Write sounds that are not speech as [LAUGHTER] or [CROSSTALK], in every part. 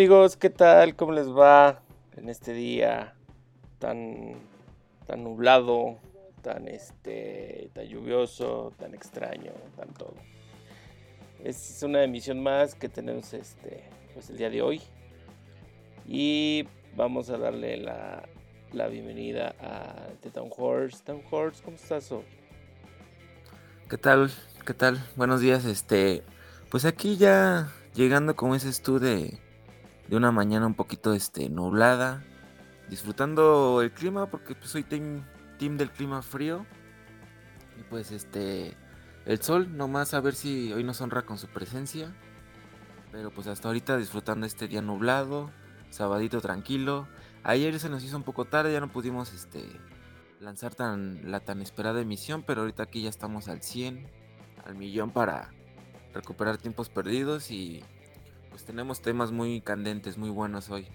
amigos, ¿qué tal? ¿Cómo les va en este día tan, tan nublado, tan, este, tan lluvioso, tan extraño, tan todo? Es una emisión más que tenemos este, pues el día de hoy y vamos a darle la, la bienvenida a The Town Horse. Town Horse, ¿cómo estás hoy? ¿Qué tal? ¿Qué tal? Buenos días, este, pues aquí ya llegando como dices tú de, de una mañana un poquito este, nublada, disfrutando el clima porque pues, soy team, team del clima frío. Y pues este, el sol nomás a ver si hoy nos honra con su presencia. Pero pues hasta ahorita disfrutando este día nublado, sabadito tranquilo. Ayer se nos hizo un poco tarde, ya no pudimos este lanzar tan la tan esperada emisión, pero ahorita aquí ya estamos al 100, al millón para recuperar tiempos perdidos y pues tenemos temas muy candentes, muy buenos hoy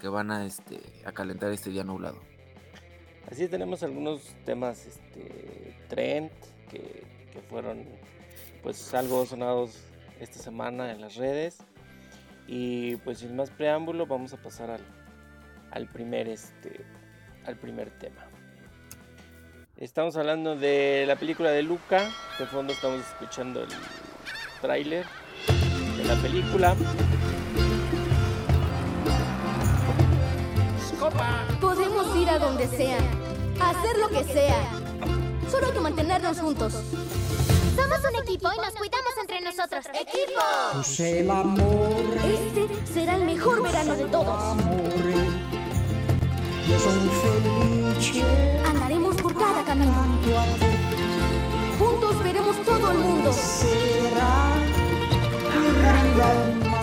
que van a este a calentar este día nublado. Así tenemos algunos temas este trend que, que fueron pues algo sonados esta semana en las redes y pues sin más preámbulo vamos a pasar al, al primer este al primer tema. Estamos hablando de la película de Luca. De fondo estamos escuchando el tráiler de la película. Podemos ir a donde sea, hacer lo que sea. Solo hay que mantenernos juntos. Somos un equipo y nos cuidamos entre nosotros. ¡Equipo! Pues el amor, Este será el mejor verano de todos. Andaremos por cada camino. Juntos veremos todo el mundo. sera.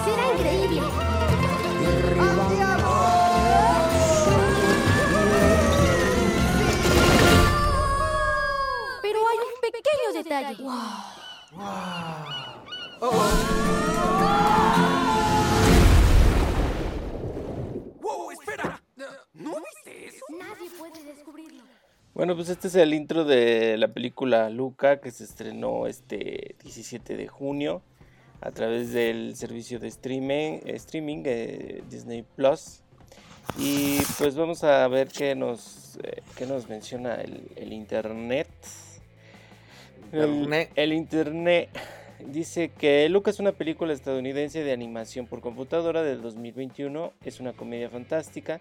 Será increíble. Pero hay un pequeño detalle. ¡Wow! ¡Espera! ¿No viste eso? Nadie puede descubrirlo. Bueno, pues este es el intro de la película Luca que se estrenó este 17 de junio a través del servicio de streaming, streaming eh, Disney Plus. Y pues vamos a ver qué nos, eh, qué nos menciona el, el internet. El, Internet. el internet dice que Luca es una película estadounidense de animación por computadora del 2021. Es una comedia fantástica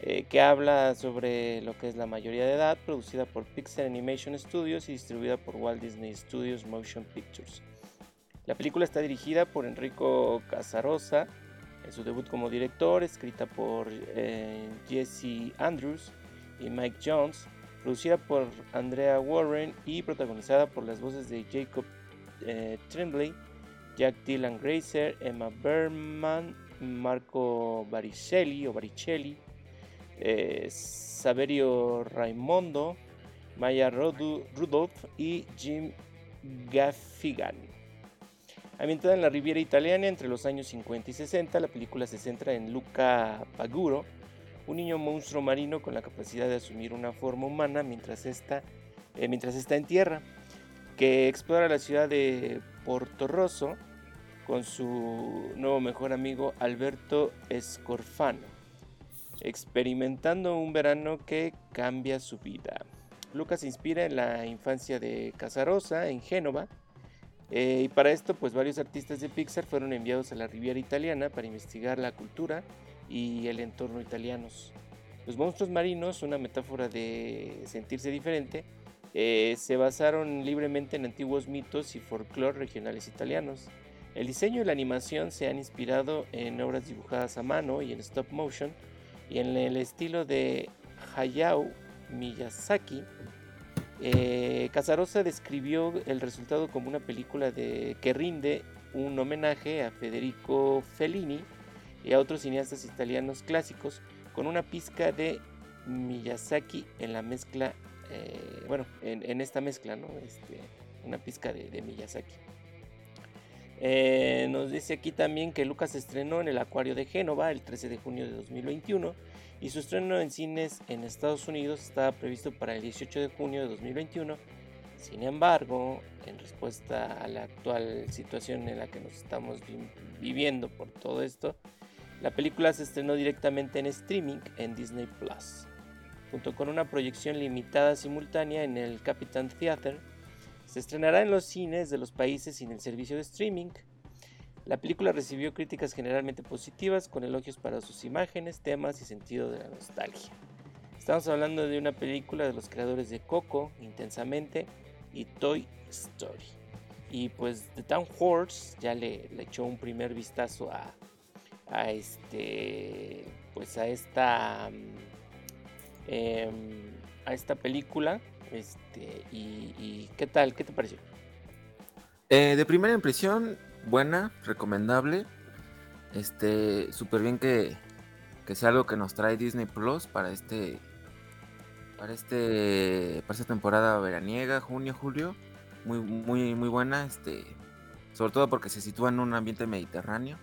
eh, que habla sobre lo que es la mayoría de edad, producida por Pixar Animation Studios y distribuida por Walt Disney Studios Motion Pictures. La película está dirigida por Enrico Casarosa en su debut como director, escrita por eh, Jesse Andrews y Mike Jones, producida por Andrea Warren y protagonizada por las voces de Jacob eh, Tremblay, Jack Dylan Grazer, Emma Berman, Marco Baricelli o Baricelli, eh, Saverio Raimondo, Maya Rudolph y Jim Gaffigan. Ambientada en la Riviera Italiana entre los años 50 y 60, la película se centra en Luca Paguro, un niño monstruo marino con la capacidad de asumir una forma humana mientras está, eh, mientras está en tierra, que explora la ciudad de Porto Rosso con su nuevo mejor amigo Alberto Escorfano, experimentando un verano que cambia su vida. Lucas se inspira en la infancia de Casarosa en Génova eh, y para esto pues varios artistas de Pixar fueron enviados a la Riviera Italiana para investigar la cultura y el entorno italianos. Los monstruos marinos, una metáfora de sentirse diferente, eh, se basaron libremente en antiguos mitos y folclore regionales italianos. El diseño y la animación se han inspirado en obras dibujadas a mano y en stop motion y en el estilo de Hayao Miyazaki. Eh, Casarosa describió el resultado como una película de, que rinde un homenaje a Federico Fellini y a otros cineastas italianos clásicos con una pizca de Miyazaki en la mezcla, eh, bueno, en, esta mezcla, ¿no? Este, una pizca de, Miyazaki. Eh, nos dice aquí también que Lucas estrenó en el Acuario de Génova el 13 de junio de 2021 y su estreno en cines en Estados Unidos estaba previsto para el 18 de junio de 2021. Sin embargo, en respuesta a la actual situación en la que nos estamos vi- viviendo por todo esto, La película se estrenó directamente en streaming en Disney Plus, junto con una proyección limitada simultánea en el Capitán Theater. Se estrenará en los cines de los países sin el servicio de streaming. La película recibió críticas generalmente positivas, con elogios para sus imágenes, temas y sentido de la nostalgia. Estamos hablando de una película de los creadores de Coco, Intensamente y Toy Story. Y pues The Town Horse ya le, echó un primer vistazo a, este pues a esta mm, em, a esta película este y, y qué tal qué te pareció Eh, de primera impresión, buena, recomendable. Este, súper bien que, que sea algo que nos trae Disney Plus para este, para este, para esta temporada veraniega, junio, julio. Muy, muy, muy buena, este, sobre todo porque se sitúa en un ambiente mediterráneo.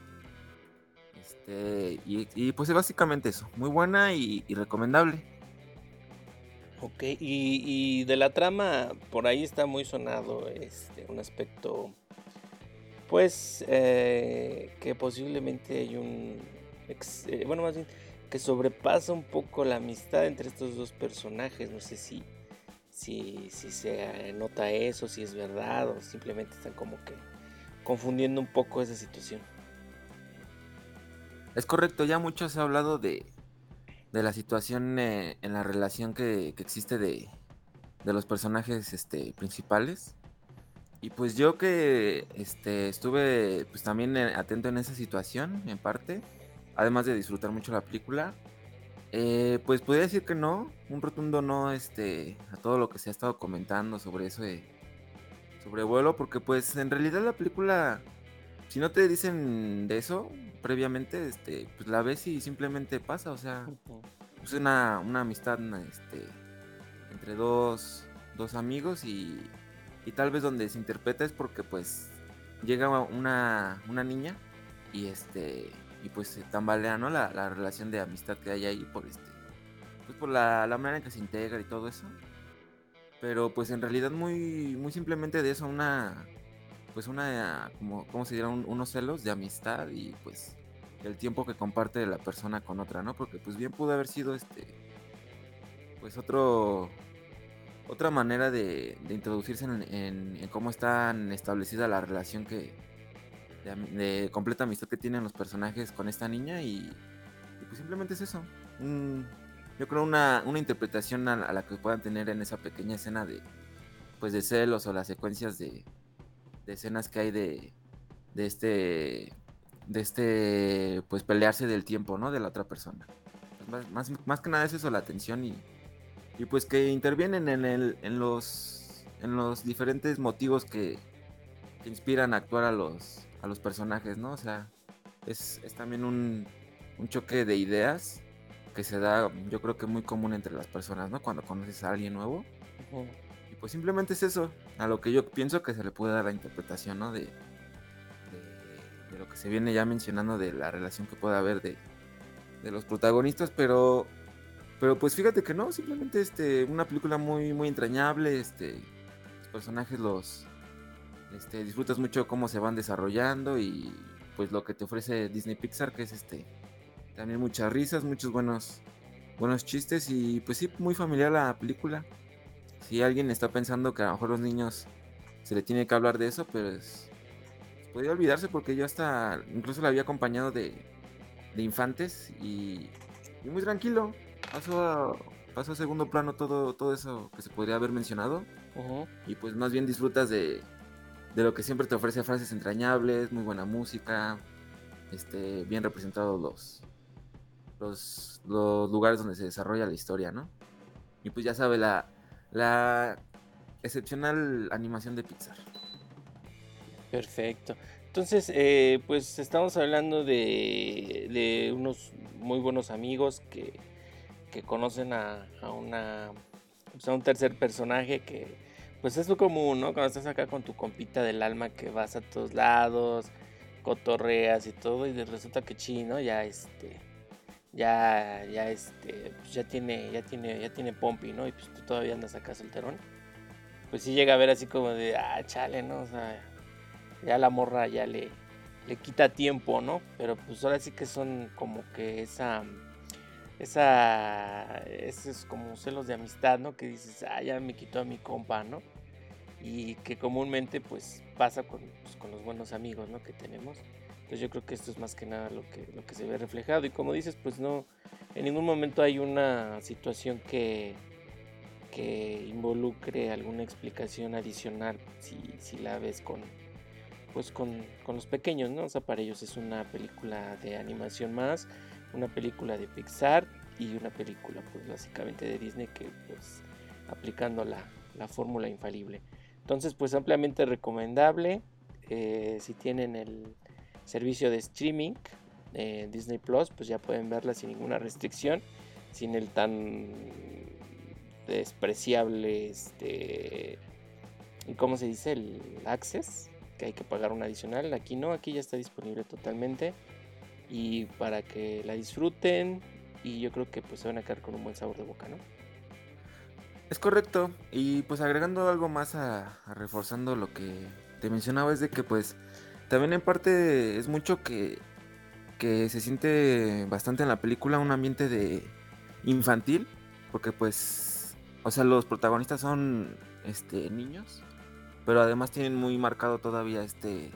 Este, y, pues es básicamente eso, muy buena y, y recomendable. Ok, y, y, de la trama, por ahí está muy sonado este, un aspecto, pues, eh, que posiblemente hay un, eh, bueno, más bien, que sobrepasa un poco la amistad entre estos dos personajes, no sé si, si, si se nota eso, si es verdad, o simplemente están como que confundiendo un poco esa situación. Es correcto, ya mucho se ha hablado de, de la situación eh, en la relación que, que existe de, de, los personajes este, principales. Y pues yo que este, estuve pues también eh, atento en esa situación, en parte, además de disfrutar mucho la película, eh, pues podría decir que no, un rotundo no este, a todo lo que se ha estado comentando sobre eso de sobrevuelo, porque pues en realidad la película, si no te dicen de eso, previamente, este, pues la ves y simplemente pasa, o sea, es una, una amistad este, entre dos, dos amigos y, y, tal vez donde se interpreta es porque pues llega una, una niña y este y pues se tambalea ¿no? la, la, relación de amistad que hay ahí por este pues por la, la, manera en que se integra y todo eso pero pues en realidad muy muy simplemente de eso una pues una, como, ¿cómo se dirá? Un, unos celos de amistad y pues el tiempo que comparte la persona con otra, ¿no? Porque pues bien pudo haber sido este, pues otro, otra manera de, introducirse en, cómo está establecida la relación que, de, completa amistad que tienen los personajes con esta niña y, y pues simplemente es eso. Yo creo una, una interpretación a, a la que puedan tener en esa pequeña escena de, pues de celos o las secuencias de, de escenas que hay de, de este de este pues pelearse del tiempo no de la otra persona pues más, más, que nada es eso la atención y, y pues que intervienen en el en los en los diferentes motivos que, que, inspiran a actuar a los a los personajes no o sea es, es también un, un, choque de ideas que se da yo creo que muy común entre las personas no cuando conoces a alguien nuevo. Uh -huh pues simplemente es eso, a lo que yo pienso que se le puede dar la interpretación, ¿no? De, de, de lo que se viene ya mencionando de la relación que puede haber de, de, los protagonistas, pero, pero pues fíjate que no, simplemente este, una película muy, muy entrañable, este, los personajes los este, disfrutas mucho cómo se van desarrollando y pues lo que te ofrece Disney Pixar, que es este, también muchas risas, muchos buenos, buenos chistes y pues sí, muy familiar la película si alguien está pensando que a lo mejor los niños se le tiene que hablar de eso, pues podría olvidarse porque yo hasta incluso la había acompañado de, de infantes y, y, muy tranquilo. Pasó a, pasó a segundo plano todo, todo eso que se podría haber mencionado. Uh -huh. Y pues más bien disfrutas de, de, lo que siempre te ofrece frases entrañables, muy buena música, este, bien representados los, los, los lugares donde se desarrolla la historia, ¿no? Y pues ya sabe la, la excepcional animación de Pixar. Perfecto. Entonces, eh, pues estamos hablando de, de, unos muy buenos amigos que, que conocen a, a una pues a un tercer personaje que pues es lo común, ¿no? Cuando estás acá con tu compita del alma que vas a todos lados, cotorreas y todo, y resulta que chino ya este ya, ya este, pues ya tiene, ya tiene, ya tiene pompi, ¿no? Y pues tú todavía andas acá solterón. Pues sí llega a ver así como de, ah, chale, ¿no? O sea, ya la morra ya le, le quita tiempo, ¿no? Pero pues ahora sí que son como que esa esa esos como celos de amistad, ¿no? Que dices, "Ah, ya me quitó a mi compa", ¿no? Y que comúnmente pues pasa con, pues, con los buenos amigos, ¿no? Que tenemos. Entonces yo creo que esto es más que nada lo que, lo que se ve reflejado. Y como dices, pues no, en ningún momento hay una situación que, que involucre alguna explicación adicional si, si la ves con, pues con, con los pequeños, ¿no? O sea, para ellos es una película de animación más, una película de Pixar y una película pues básicamente de Disney que pues aplicando la, la fórmula infalible. Entonces pues ampliamente recomendable eh, si tienen el servicio de streaming eh, Disney Plus pues ya pueden verla sin ninguna restricción, sin el tan despreciable este ¿cómo se dice? el access que hay que pagar un adicional. Aquí no, aquí ya está disponible totalmente. Y para que la disfruten. Y yo creo que pues se van a quedar con un buen sabor de boca, ¿no? Es correcto. Y pues agregando algo más a, reforzando lo que te mencionaba es de que pues también en parte es mucho que, que se siente bastante en la película un ambiente de infantil. Porque pues, o sea, los protagonistas son este niños pero además tienen muy marcado todavía este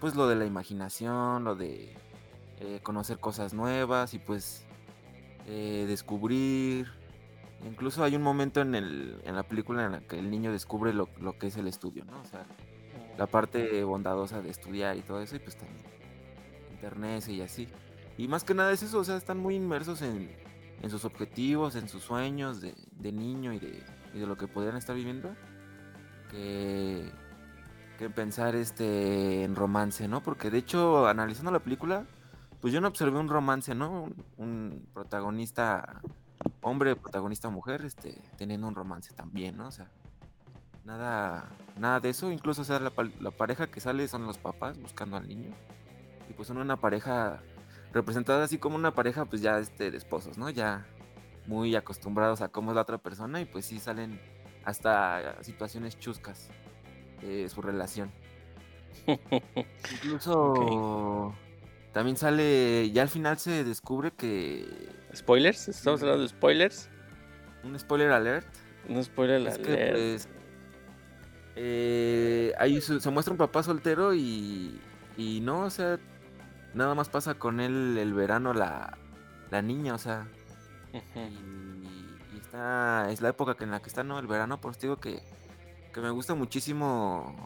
pues lo de la imaginación lo de eh, conocer cosas nuevas y pues eh, descubrir. Incluso hay un momento en, el, en la película en la que el niño descubre lo, lo, que es el estudio no o sea la parte bondadosa de estudiar y todo eso y pues también internet y así. Y más que nada es eso o sea están muy inmersos en, en sus objetivos en sus sueños de, de niño y de, y de lo que podrían estar viviendo que, que, pensar este en romance, ¿no? Porque de hecho, analizando la película, pues yo no observé un romance, ¿no? Un, un protagonista hombre, protagonista mujer, este, teniendo un romance también, ¿no? O sea, nada, nada de eso. Incluso, o sea, la, la pareja que sale son los papás buscando al niño. Y pues son una pareja representada así como una pareja, pues ya este, de esposos, ¿no? Ya muy acostumbrados a cómo es la otra persona y pues sí salen hasta situaciones chuscas de su relación. [LAUGHS] Incluso okay. También sale, ya al final se descubre que... ¿Spoilers? ¿Estamos hablando de spoilers? Un spoiler alert. Un spoiler es alert. Que, pues, eh, ahí se, se, muestra un papá soltero y, y no, o sea, nada más pasa con él el verano la, la niña, o sea. Uh -huh. y, y, está, es la época en la que está, ¿no? El verano, por eso digo que, que me gusta muchísimo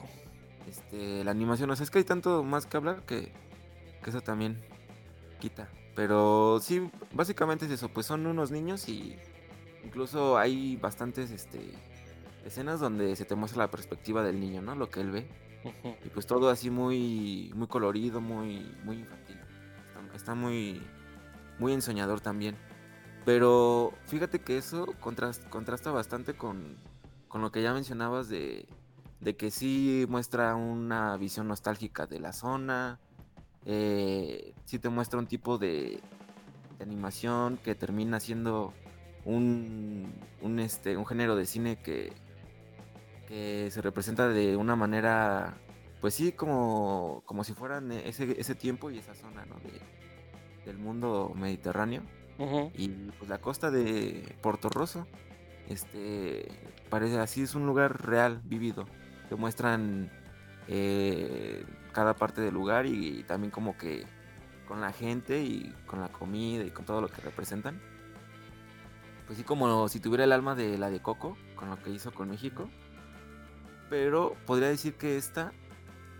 este, la animación. O sea, es que hay tanto más que hablar que, que eso también quita. Pero sí, básicamente es eso, pues son unos niños y incluso hay bastantes este, escenas donde se te muestra la perspectiva del niño, ¿no? Lo que él ve. Uh -huh. Y pues todo así muy, muy colorido, muy, muy infantil. Está, está, muy, muy ensoñador también. Pero fíjate que eso contrasta, contrasta bastante con, con, lo que ya mencionabas de, de, que sí muestra una visión nostálgica de la zona. Eh, sí te muestra un tipo de, de animación que termina siendo un, un, este, un género de cine que, que se representa de una manera, pues sí, como, como si fueran ese, ese tiempo y esa zona ¿no? de, del mundo mediterráneo. Uh -huh. Y pues la costa de Porto Rosso, este, parece así, es un lugar real, vivido. Te muestran eh, cada parte del lugar y, y también como que con la gente y con la comida y con todo lo que representan. Pues sí, como si tuviera el alma de la de Coco, con lo que hizo con México pero podría decir que esta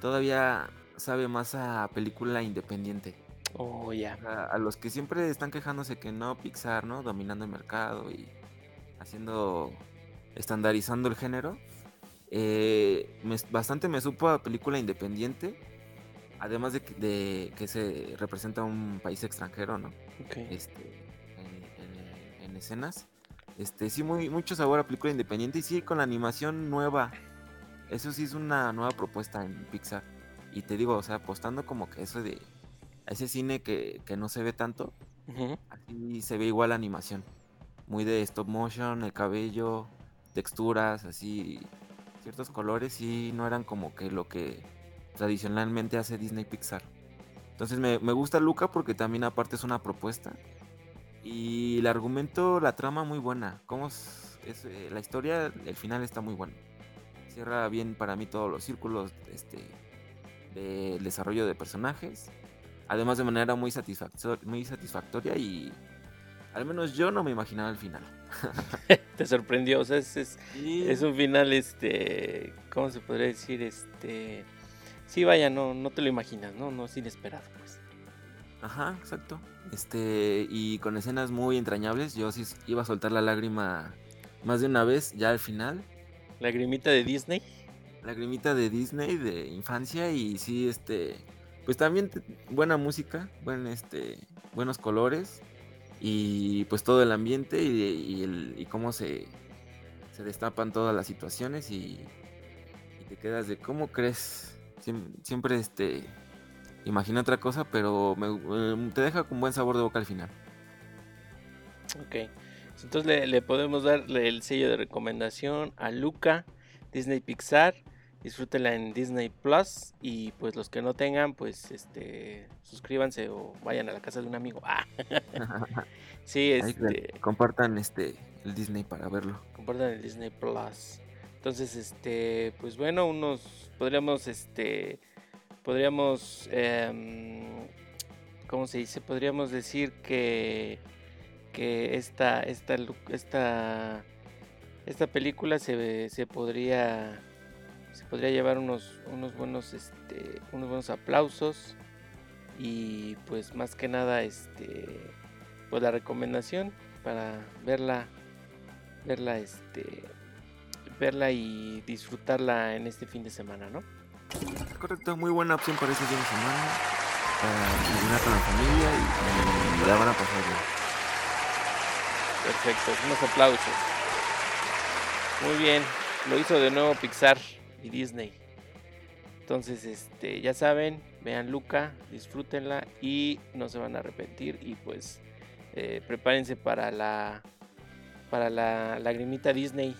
todavía sabe más a película independiente. Oh, ya. Yeah. A, a, los que siempre están quejándose que no, Pixar, ¿no? Dominando el mercado y haciendo, estandarizando el género. Eh, me, bastante me supo a película independiente. Además de que, de que, se representa un país extranjero, ¿no? Okay. Este, en, en, en, escenas. Este, sí, muy, mucho sabor a película independiente y sí, con la animación nueva eso sí es una nueva propuesta en Pixar. Y te digo, o sea, apostando como que eso de ese cine que, que no se ve tanto, uh -huh. así se ve igual la animación. Muy de stop motion, el cabello, texturas, así, ciertos colores, y no eran como que lo que tradicionalmente hace Disney Pixar. Entonces me, me gusta Luca porque también aparte es una propuesta. Y el argumento, la trama muy buena. Cómo es, eh, la historia, el final está muy bueno. Cierra bien para mí todos los círculos este, del desarrollo de personajes. Además de manera muy, satisfactor- muy satisfactoria y al menos yo no me imaginaba el final. [LAUGHS] Te sorprendió, o sea, es, es, es un final, este, ¿cómo se podría decir? Este, sí, vaya, no, no te lo imaginas, ¿no? No es inesperado, pues. Ajá, exacto. Este, y con escenas muy entrañables, yo sí iba a soltar la lágrima más de una vez ya al final. Lagrimita de Disney. Lagrimita de Disney de infancia y sí, este, pues también te- buena música, buen, este, buenos colores y pues todo el ambiente y, el, y cómo se, se destapan todas las situaciones y, te quedas de cómo crees. Siem- Siempre, este, imagina otra cosa, pero eh, te deja con buen sabor de boca al final. Ok. Entonces le podemos dar el sello de recomendación a Luca, Disney Pixar. Disfrútenla en Disney Plus. Y pues los que no tengan, pues este suscríbanse o vayan a la casa de un amigo. Ah. [LAUGHS] sí, Ahí este. compartan este el Disney para verlo. compartan el Disney Plus. Entonces, este, pues bueno, unos podríamos, este, podríamos, em, ¿cómo se dice? Podríamos decir que, que esta, esta, esta, esta película se, se podría, se podría llevar unos, unos buenos, este, unos buenos aplausos y pues más que nada, este, pues la recomendación para verla verla este verla y disfrutarla en este fin de semana, ¿no? Correcto, muy buena opción para ese fin de semana. Para terminar con la familia y, y la van a pasar bien. Perfecto, unos aplausos. Muy bien, lo hizo de nuevo Pixar y Disney. Entonces, este, ya saben, vean Luca, disfrútenla y no se van a arrepentir y pues eh, prepárense para la para la lagrimita Disney,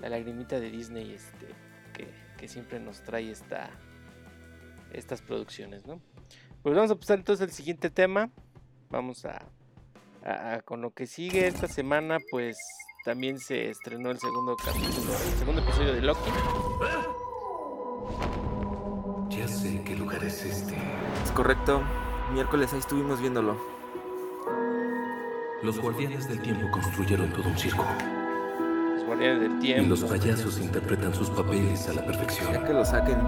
la lagrimita de Disney, este, que, que siempre nos trae esta estas producciones, ¿no? Pues vamos a pasar entonces al siguiente tema. Vamos a, a- a- con lo que sigue esta semana, pues también se estrenó el segundo capítulo, el segundo episodio de Loki. Ya sé qué lugar es este. Es correcto, miércoles ahí estuvimos viéndolo. Los guardianes del tiempo construyeron todo un circo. Los Guardianes del Y Tiempo. los payasos interpretan sus papeles a la Ya perfección. que lo saquen.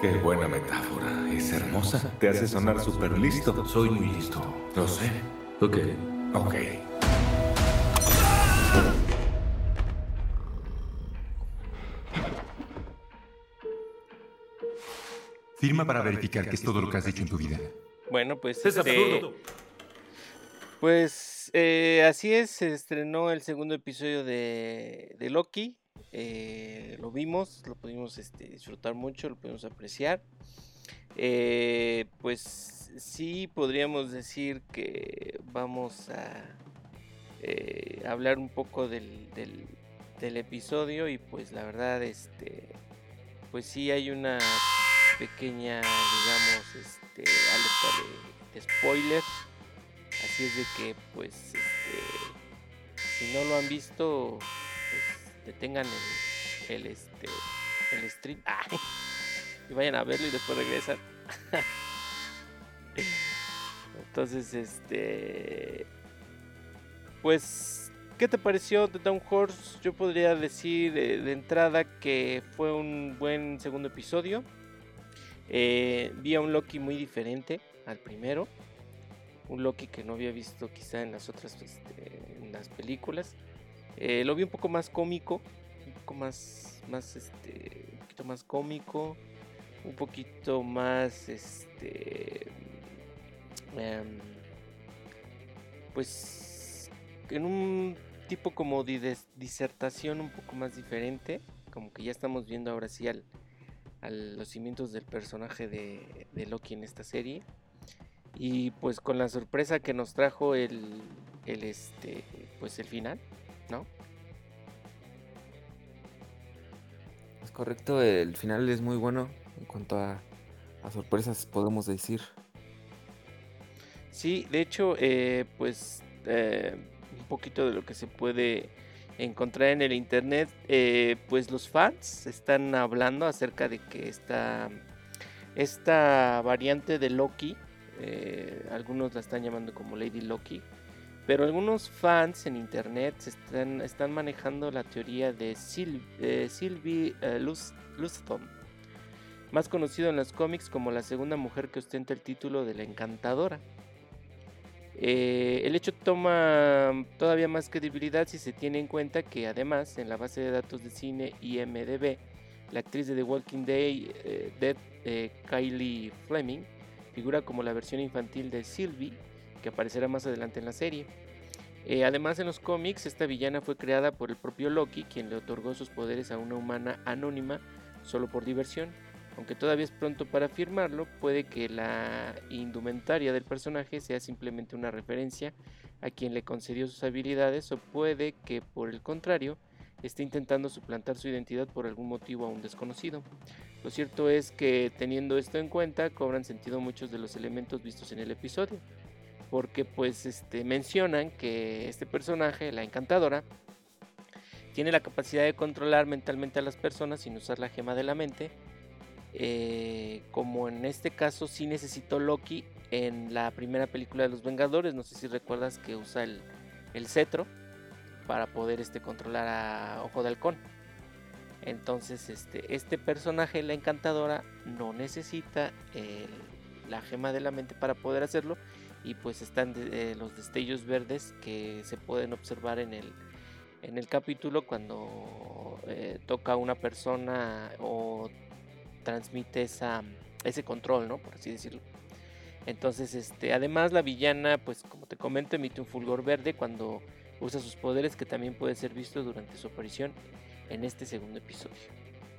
Qué buena metáfora. Es hermosa. Te hace sonar súper listo. Soy muy listo. Lo sé. Ok. Ok. Firma para verificar que es todo lo que has dicho en tu vida. Bueno, pues Es este, absurdo. Pues eh, así es, se estrenó el segundo episodio de, de Loki. eh, lo vimos, lo pudimos este, disfrutar mucho, lo pudimos apreciar. Eh, pues sí, podríamos decir que vamos a eh, hablar un poco del, del- del episodio y pues la verdad, este, pues sí hay una pequeña, digamos, este, alerta de, spoiler. Así es de que, pues, este, si no lo han visto, pues, detengan el, este, el stream [LAUGHS] y vayan a verlo y después regresan. [LAUGHS] Entonces, este, pues, ¿qué te pareció The Down Horse? Yo podría decir eh, de entrada que fue un buen segundo episodio. Eh, vi a un Loki muy diferente al primero un Loki que no había visto quizá en las otras este, en las películas. Eh, lo vi un poco más cómico, un poco más, más este, un poquito más cómico, un poquito más, este, em, pues, en un tipo como de disertación un poco más diferente, como que ya estamos viendo ahora sí al, a los cimientos del personaje de, de Loki en esta serie. Y pues con la sorpresa que nos trajo el, el este, pues el final, ¿no? Es correcto, el final es muy bueno en cuanto a a sorpresas, podemos decir. Sí, de hecho, eh, pues eh, un poquito de lo que se puede encontrar en el internet, eh, pues los fans están hablando acerca de que esta, esta variante de Loki, eh, algunos la están llamando como Lady Loki, pero algunos fans en internet están, están manejando la teoría de Sylvie eh, Lus- Lusthom, más conocido en los cómics como la segunda mujer que ostenta el título de la Encantadora. Eh, el hecho toma todavía más credibilidad si se tiene en cuenta que además en la base de datos de cine IMDB, la actriz de The Walking Dead, eh, Dead, eh, Kylie Fleming, figura como la versión infantil de Sylvie, que aparecerá más adelante en la serie. Además en los cómics, esta villana fue creada por el propio Loki, quien le otorgó sus poderes a una humana anónima solo por diversión. Aunque todavía es pronto para afirmarlo, puede que la indumentaria del personaje sea simplemente una referencia a quien le concedió sus habilidades o puede que por el contrario esté intentando suplantar su identidad por algún motivo aún desconocido. Lo cierto es que teniendo esto en cuenta cobran sentido muchos de los elementos vistos en el episodio, porque pues este, mencionan que este personaje, la encantadora, tiene la capacidad de controlar mentalmente a las personas sin usar la gema de la mente eh, como en este caso sí necesitó Loki en la primera película de los Vengadores, no sé si recuerdas que usa el, el cetro para poder este, controlar a Ojo de Halcón. Entonces este, este personaje, la encantadora, no necesita el- la gema de la mente para poder hacerlo y pues están eh, los destellos verdes que se pueden observar en el, en el capítulo cuando eh, toca a una persona o transmite esa, ese control, ¿no? Por así decirlo. Entonces, este, además la villana, pues como te comento, emite un fulgor verde cuando usa sus poderes que también puede ser visto durante su aparición en este segundo episodio.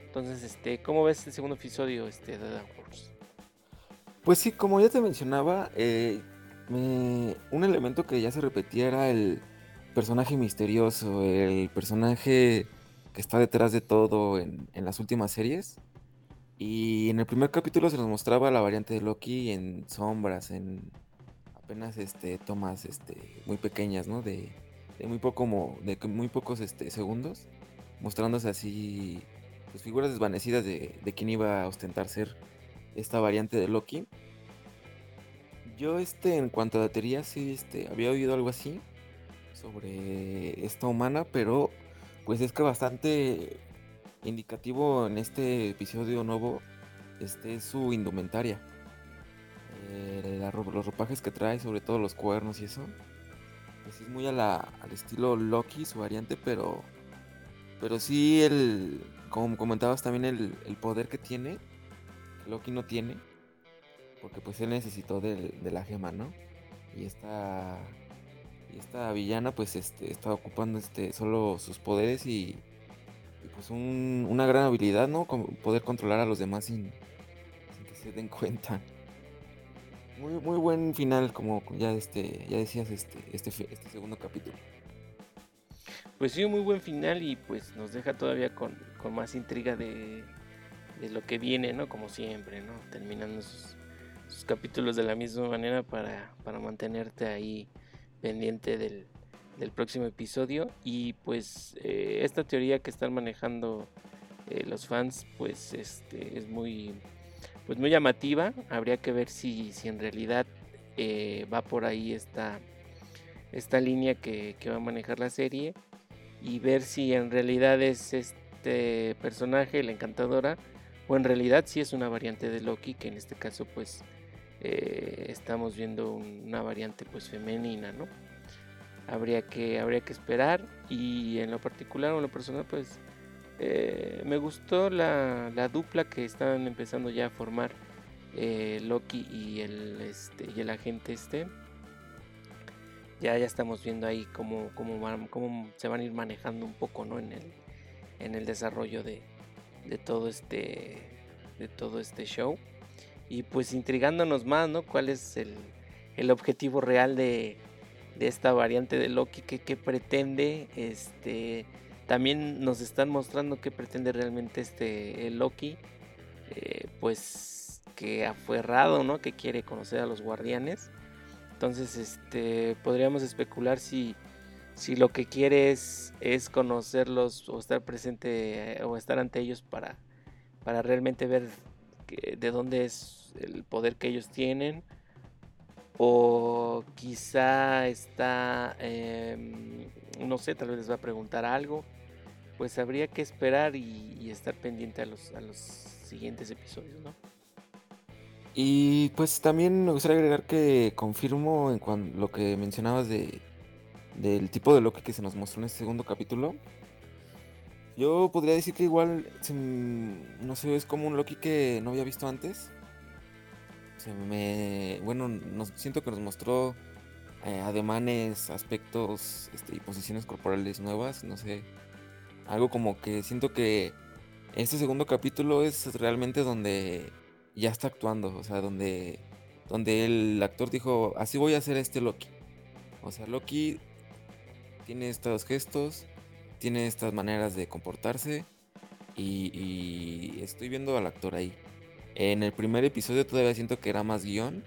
Entonces, este, ¿cómo ves este segundo episodio, este, de Dark Horse? Pues sí, como ya te mencionaba, eh, un elemento que ya se repetía era el personaje misterioso, el personaje que está detrás de todo en, en las últimas series. Y en el primer capítulo se nos mostraba la variante de Loki en sombras, en apenas este, tomas este, muy pequeñas, ¿no? De, de muy poco mo- de muy pocos este, segundos, mostrándose así pues, figuras desvanecidas de, de quién iba a ostentar ser esta variante de Loki. Yo este en cuanto a la teoría sí este había oído algo así sobre esta humana, pero pues es que bastante indicativo en este episodio nuevo este es su indumentaria. Eh, los ropajes que trae, sobre todo los cuernos y eso. Pues es muy a la- al estilo Loki, su variante, pero pero sí el como comentabas también el, el poder que tiene Loki no tiene. Porque pues él necesitó del- de la gema, ¿no? Y esta. Y esta villana pues este, está ocupando este, solo sus poderes y, pues un- una gran habilidad, ¿no? Poder controlar a los demás sin, que se den cuenta. Muy, muy buen final, como ya este, ya decías, este, este, este segundo capítulo. Pues sí, un muy buen final y pues nos deja todavía con, con más intriga de, de lo que viene, ¿no? Como siempre, ¿no? Terminando sus, sus capítulos de la misma manera para, para mantenerte ahí pendiente del, del próximo episodio. Y pues eh, esta teoría que están manejando eh, los fans, pues este es muy, pues muy llamativa. Habría que ver si, si en realidad eh, va por ahí esta, esta línea que, que va a manejar la serie y ver si en realidad es este personaje, la encantadora, o en realidad si es una variante de Loki, que en este caso pues estamos viendo un- una variante pues femenina, ¿no? Habría que, habría que esperar. Y en lo particular o en lo personal pues eh, me gustó la, la dupla que están empezando ya a formar eh, Loki y el, este, y el agente este. Ya, ya estamos viendo ahí cómo, cómo, cómo se van a ir manejando un poco ¿no? en, el, en el desarrollo de, de todo este de todo este show. Y pues intrigándonos más no cuál es el, el objetivo real de, de esta variante de Loki que, que pretende este también nos están mostrando qué pretende realmente este el Loki eh, pues que aferrado, ¿no? Que quiere conocer a los guardianes. Entonces, este, podríamos especular si, si lo que quiere es, es conocerlos o estar presente eh, o estar ante ellos para, para realmente ver que- de dónde es el poder que ellos tienen. O quizá está, em, no sé, tal vez les va a preguntar algo. Pues habría que esperar y, estar pendiente a los, a los siguientes episodios, ¿no? Y pues también me gustaría agregar que confirmo en cuanto lo que mencionabas de del tipo de Loki que se nos mostró en este segundo capítulo. Yo podría decir que igual, no sé, es como un Loki que no había visto antes. Se me, bueno, siento que nos mostró eh, ademanes, aspectos este, y posiciones corporales nuevas, no sé. Algo como que siento que este segundo capítulo es realmente donde ya está actuando, o sea, donde, donde el actor dijo, así voy a hacer este Loki. O sea, Loki tiene estos gestos, tiene estas maneras de comportarse y estoy viendo al actor ahí. En el primer episodio todavía siento que era más guion,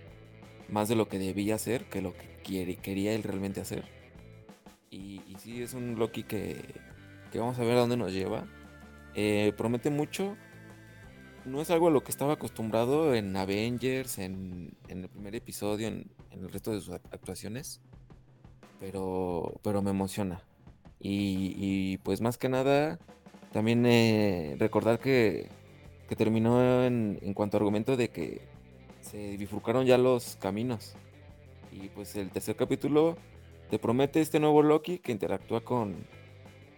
más de lo que debía hacer que lo que quería él realmente hacer. Y, sí, es un Loki que, vamos a ver a dónde nos lleva. Eh, promete mucho. No es algo a lo que estaba acostumbrado en Avengers, en, en el primer episodio, en, en el resto de sus act- actuaciones. Pero, pero me emociona. Y, y, pues más que nada, también eh, recordar que, que terminó en, en cuanto a argumento de que se bifurcaron ya los caminos. Y pues el tercer capítulo te promete este nuevo Loki que interactúa con,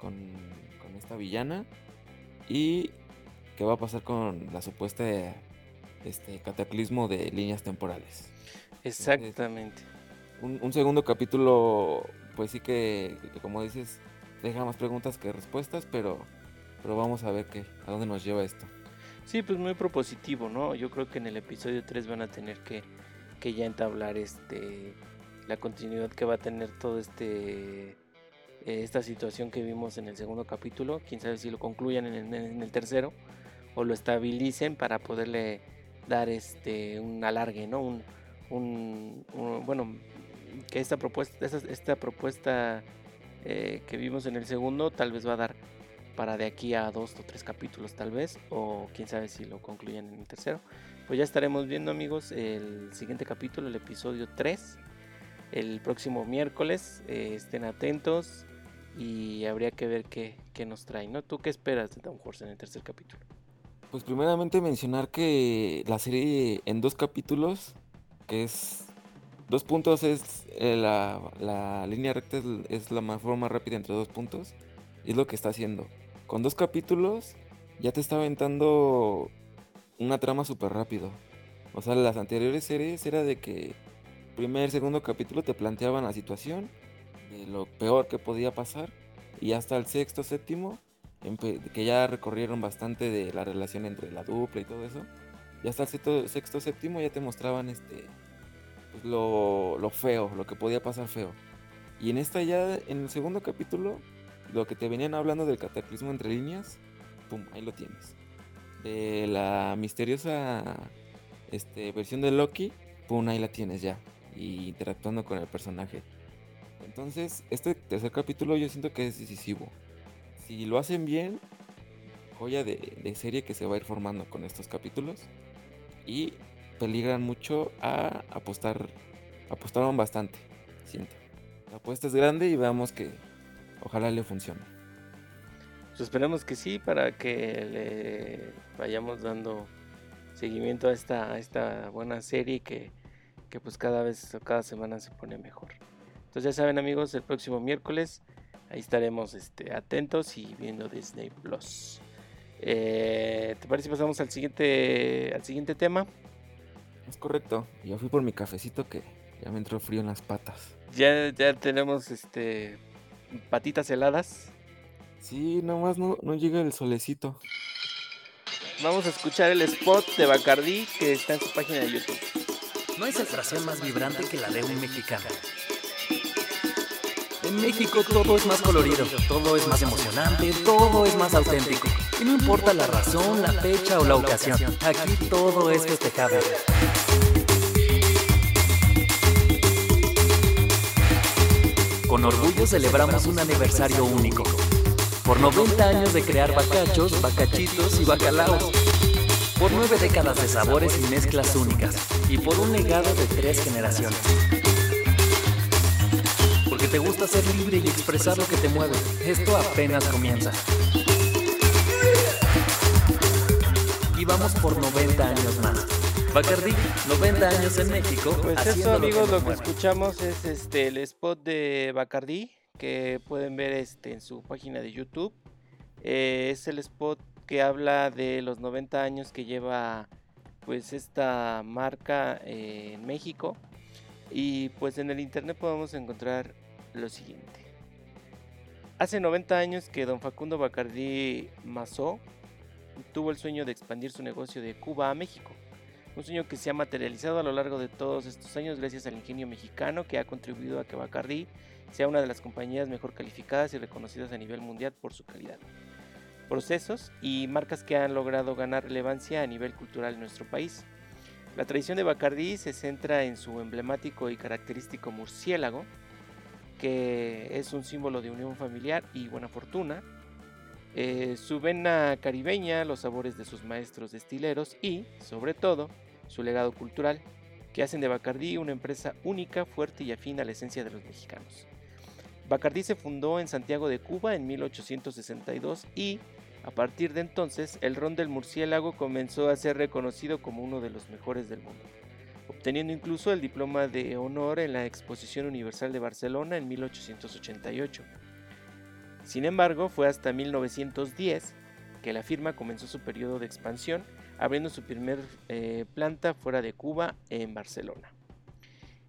con, con esta villana. Y qué va a pasar con la supuesta este cataclismo de líneas temporales. Exactamente. Un, un segundo capítulo, pues sí que, que como dices, deja más preguntas que respuestas, pero, pero vamos a ver qué, a dónde nos lleva esto. Sí, pues muy propositivo, ¿no? Yo creo que en el episodio 3 van a tener que, que ya entablar este la continuidad que va a tener todo este eh, esta situación que vimos en el segundo capítulo. Quién sabe si lo concluyan en el, en el tercero o lo estabilicen para poderle dar este un alargue, ¿no? Un, un, un- bueno que esta propuesta esta, esta propuesta eh, que vimos en el segundo tal vez va a dar para de aquí a dos o tres capítulos tal vez, o quién sabe si lo concluyan en el tercero. Pues ya estaremos viendo amigos el siguiente capítulo, el episodio 3, el próximo miércoles. eh, estén atentos y habría que ver qué, qué nos trae, ¿no? ¿Tú qué esperas de Down Horse en el tercer capítulo? Pues primeramente mencionar que la serie en dos capítulos, que es dos puntos es eh, la, la línea recta es, es la ma- forma rápida entre dos puntos y es lo que está haciendo. Con dos capítulos ya te está aventando una trama súper rápido. O sea, las anteriores series era de que primer, segundo capítulo te planteaban la situación de lo peor que podía pasar y hasta el sexto, séptimo que ya recorrieron bastante de la relación entre la dupla y todo eso. Y hasta el sexto, sexto séptimo ya te mostraban este pues, lo, lo feo, lo que podía pasar feo. Y en esta ya, en el segundo capítulo, lo que te venían hablando del cataclismo entre líneas, pum, ahí lo tienes. De la misteriosa este, versión de Loki, pum, ahí la tienes ya. Y interactuando con el personaje. Entonces, este tercer capítulo yo siento que es decisivo. Si lo hacen bien, joya de, de serie que se va a ir formando con estos capítulos. Y peligran mucho a apostar. Apostaron bastante, siento. La apuesta es grande y veamos que ojalá le funcione. Pues esperemos que sí, para que le vayamos dando seguimiento a esta, a esta buena serie que, que pues cada vez o cada semana se pone mejor. Entonces ya saben amigos, el próximo miércoles ahí estaremos este, atentos y viendo Disney Plus. Eh, ¿Te parece si pasamos al siguiente, al siguiente tema? Es correcto. Yo fui por mi cafecito que ya me entró frío en las patas. Ya, ya tenemos este patitas heladas. Sí, nomás no, no llega el solecito. Vamos a escuchar el spot de Bacardí que está en su página de YouTube. No hay celebración más vibrante que la de un mexicano. En México todo es más colorido, todo es más emocionante, todo es más auténtico. Y no importa la razón, la fecha o la ocasión, aquí todo es festejable. Con orgullo celebramos un aniversario único. Por 90 años de crear bacachos, bacachitos y bacalaos. Por nueve décadas de sabores y mezclas únicas. Y por un legado de tres generaciones. Porque te gusta ser libre y expresar lo que te mueve. Esto apenas comienza. Y vamos por 90 años más. Bacardi, 90 años en México. Pues eso amigos, lo que escuchamos es este el spot de Bacardi que pueden ver este en su página de YouTube. Eh, es el spot que habla de los 90 años que lleva pues esta marca eh, en México y pues en el internet podemos encontrar lo siguiente. Hace 90 años que don Facundo Bacardi Mazó tuvo el sueño de expandir su negocio de Cuba a México. Un sueño que se ha materializado a lo largo de todos estos años gracias al ingenio mexicano que ha contribuido a que Bacardi sea una de las compañías mejor calificadas y reconocidas a nivel mundial por su calidad. Procesos y marcas que han logrado ganar relevancia a nivel cultural en nuestro país. La tradición de Bacardi se centra en su emblemático y característico murciélago, que es un símbolo de unión familiar y buena fortuna, eh, su vena caribeña, los sabores de sus maestros destileros y, sobre todo, su legado cultural, que hacen de Bacardí una empresa única, fuerte y afín a la esencia de los mexicanos. Bacardí se fundó en Santiago de Cuba en 1862 y, a partir de entonces, el ron del murciélago comenzó a ser reconocido como uno de los mejores del mundo, obteniendo incluso el diploma de honor en la Exposición Universal de Barcelona en 1888. Sin embargo, fue hasta 1910 que la firma comenzó su periodo de expansión, abriendo su primer eh, planta fuera de Cuba en Barcelona.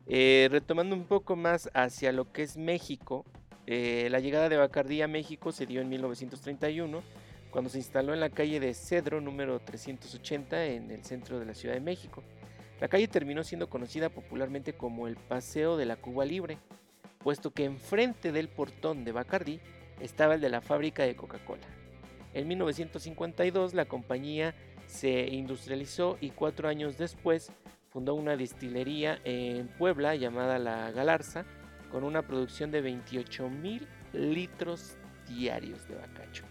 Eh, retomando un poco más hacia lo que es México, eh, la llegada de Bacardí a México se dio en 1931, cuando se instaló en la calle de Cedro número 380 en el centro de la Ciudad de México. La calle terminó siendo conocida popularmente como el Paseo de la Cuba Libre, puesto que enfrente del portón de Bacardí estaba el de la fábrica de Coca-Cola. En 1952 la compañía se industrializó y cuatro años después fundó una destilería en Puebla llamada La Galarza con una producción de 28 mil litros diarios de bacacho.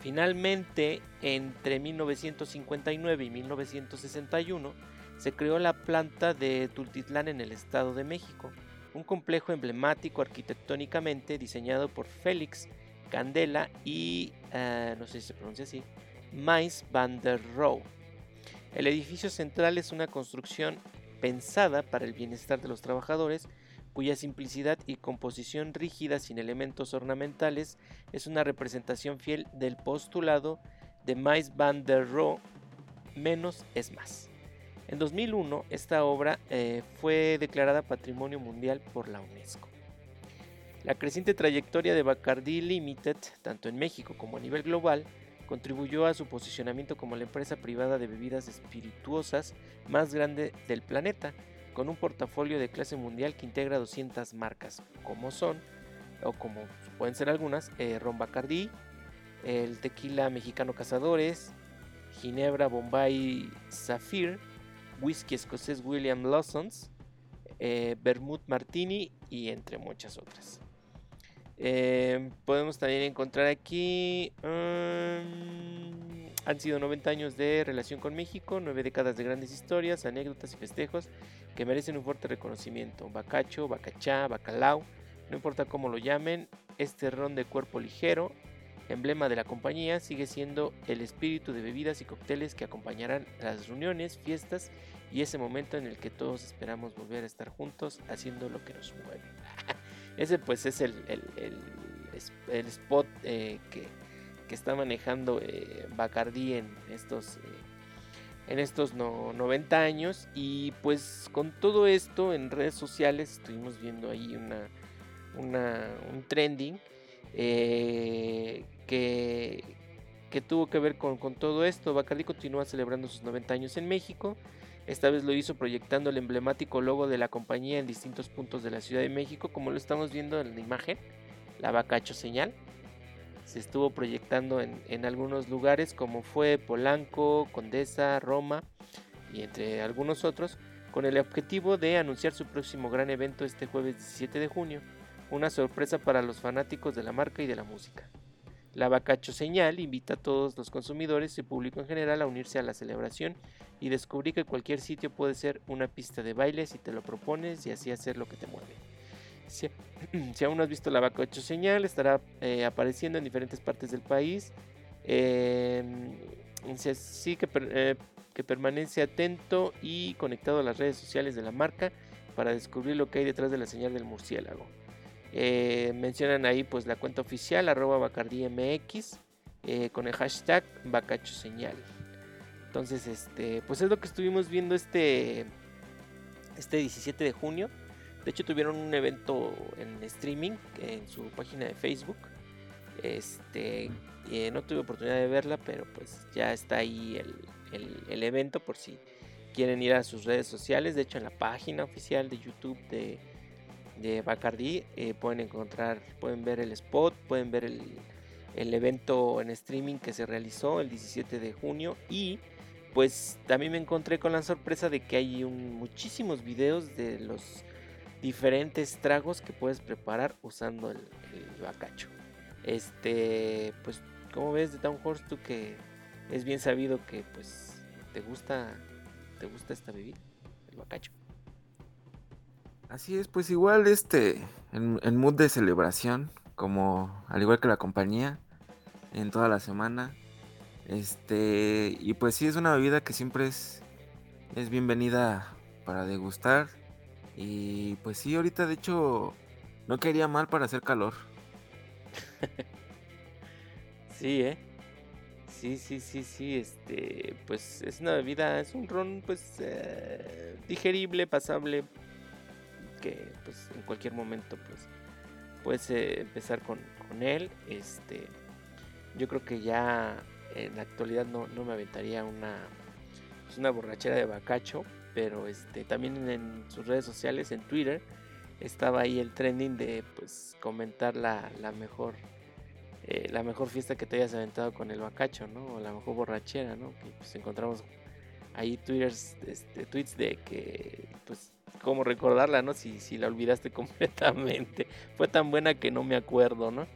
Finalmente, entre 1959 y 1961, se creó la planta de Tultitlán en el Estado de México, un complejo emblemático arquitectónicamente diseñado por Félix Candela y, uh, no sé si se pronuncia así, Mais van der Rohe. El edificio central es una construcción pensada para el bienestar de los trabajadores, cuya simplicidad y composición rígida sin elementos ornamentales es una representación fiel del postulado de Mais van der Rohe, menos es más. En 2001, esta obra eh, fue declarada Patrimonio Mundial por la UNESCO. La creciente trayectoria de Bacardi Limited, tanto en México como a nivel global, contribuyó a su posicionamiento como la empresa privada de bebidas espirituosas más grande del planeta, con un portafolio de clase mundial que integra 200 marcas, como son, o como pueden ser algunas, eh, Ron Bacardi, el tequila mexicano Cazadores, Ginebra Bombay Zafir, whisky escocés William Lawson's, eh, Martini y entre muchas otras. Eh, podemos también encontrar aquí. Um, han sido 90 años de relación con México, 9 décadas de grandes historias, anécdotas y festejos que merecen un fuerte reconocimiento. Bacacho, bacachá, bacalao, no importa cómo lo llamen, este ron de cuerpo ligero, emblema de la compañía, sigue siendo el espíritu de bebidas y cócteles que acompañarán las reuniones, fiestas y ese momento en el que todos esperamos volver a estar juntos haciendo lo que nos mueve. Ese pues es el, el, el, spot eh, que, que, está manejando eh, Bacardi en estos, eh, en estos no, 90 años. Y pues con todo esto en redes sociales estuvimos viendo ahí una, una un trending que, que tuvo que ver con, con todo esto. Bacardi continúa celebrando sus 90 años en México Esta vez lo hizo proyectando el emblemático logo de la compañía en distintos puntos de la Ciudad de México, como lo estamos viendo en la imagen, la Bacacho señal. Se estuvo proyectando en, algunos lugares como fue Polanco, Condesa, Roma y entre algunos otros, con el objetivo de anunciar su próximo gran evento este jueves 17 de junio, una sorpresa para los fanáticos de la marca y de la música. La Bacacho Señal invita a todos los consumidores y público en general a unirse a la celebración y descubrir que cualquier sitio puede ser una pista de baile si te lo propones y así hacer lo que te mueve. Si, [CLEARS THROAT] aún no has visto la Bacacho Señal, estará eh, apareciendo en diferentes partes del país. Eh, así que, que permanece atento y conectado a las redes sociales de la marca para descubrir lo que hay detrás de la señal del murciélago. Eh, mencionan ahí pues la cuenta oficial arroba eh, con el hashtag bacacho señal. Entonces, este, pues es lo que estuvimos viendo este, este 17 de junio. De hecho, tuvieron un evento en streaming en su página de Facebook. Este, eh, no tuve oportunidad de verla, pero pues ya está ahí el, el, evento por si quieren ir a sus redes sociales. De hecho, en la página oficial de YouTube de, de Bacardi eh, pueden encontrar, pueden ver el spot, pueden ver el, el, evento en streaming que se realizó el 17 de junio y pues también me encontré con la sorpresa de que hay un, muchísimos videos de los diferentes tragos que puedes preparar usando el, bacacho. Este, pues, como ves de Town Horse tú que es bien sabido que pues te gusta, te gusta esta bebida, el bacacho. Así es, pues igual este, en, en, mood de celebración, como al igual que la compañía, en toda la semana. Este, y pues sí, es una bebida que siempre es, es bienvenida para degustar. Y pues sí, ahorita de hecho no quería mal para hacer calor. [LAUGHS] sí, eh. Sí, sí, sí, sí, este, pues es una bebida, es un ron, pues, eh, digerible, pasable, que pues en cualquier momento pues puedes eh, empezar con, con, él este yo creo que ya en la actualidad no, no me aventaría una pues, una borrachera de bacacho pero este también en, sus redes sociales en twitter estaba ahí el trending de pues comentar la, la mejor eh, la mejor fiesta que te hayas aventado con el bacacho no o la mejor borrachera no pues encontramos ahí twitters este, tweets de que pues cómo recordarla, ¿no? Si, si la olvidaste [LAUGHS] completamente. Fue tan buena que no me acuerdo, ¿no?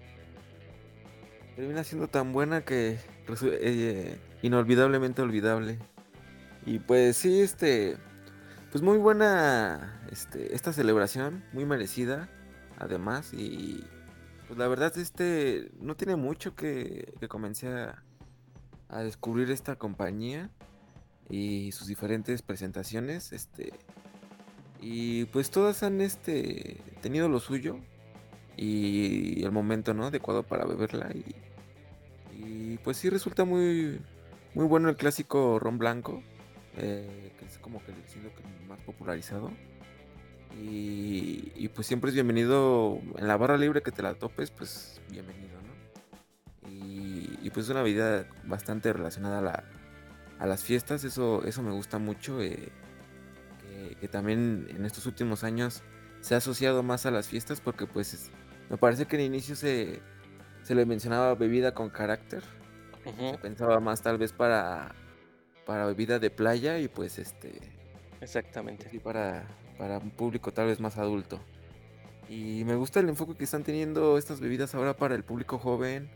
Termina siendo tan buena que eh, inolvidablemente olvidable. Y pues sí, este, pues muy buena este, esta celebración, muy merecida, además. Y pues la verdad, este, no tiene mucho que, que comencé a, a descubrir esta compañía y sus diferentes presentaciones. Este, y pues todas han este tenido lo suyo y el momento ¿no? adecuado para beberla y, y pues sí resulta muy muy bueno el clásico ron blanco eh, que es como que que más popularizado. Y, pues siempre es bienvenido en la barra libre que te la topes pues bienvenido no y, pues es una vida bastante relacionada a, la, a las fiestas eso eso me gusta mucho eh, que también en estos últimos años se ha asociado más a las fiestas porque pues me parece que en inicio se, se le mencionaba bebida con carácter. Uh -huh. Se pensaba más tal vez para, para bebida de playa y pues este... Exactamente. Y para, para un público tal vez más adulto. Y me gusta el enfoque que están teniendo estas bebidas ahora para el público joven.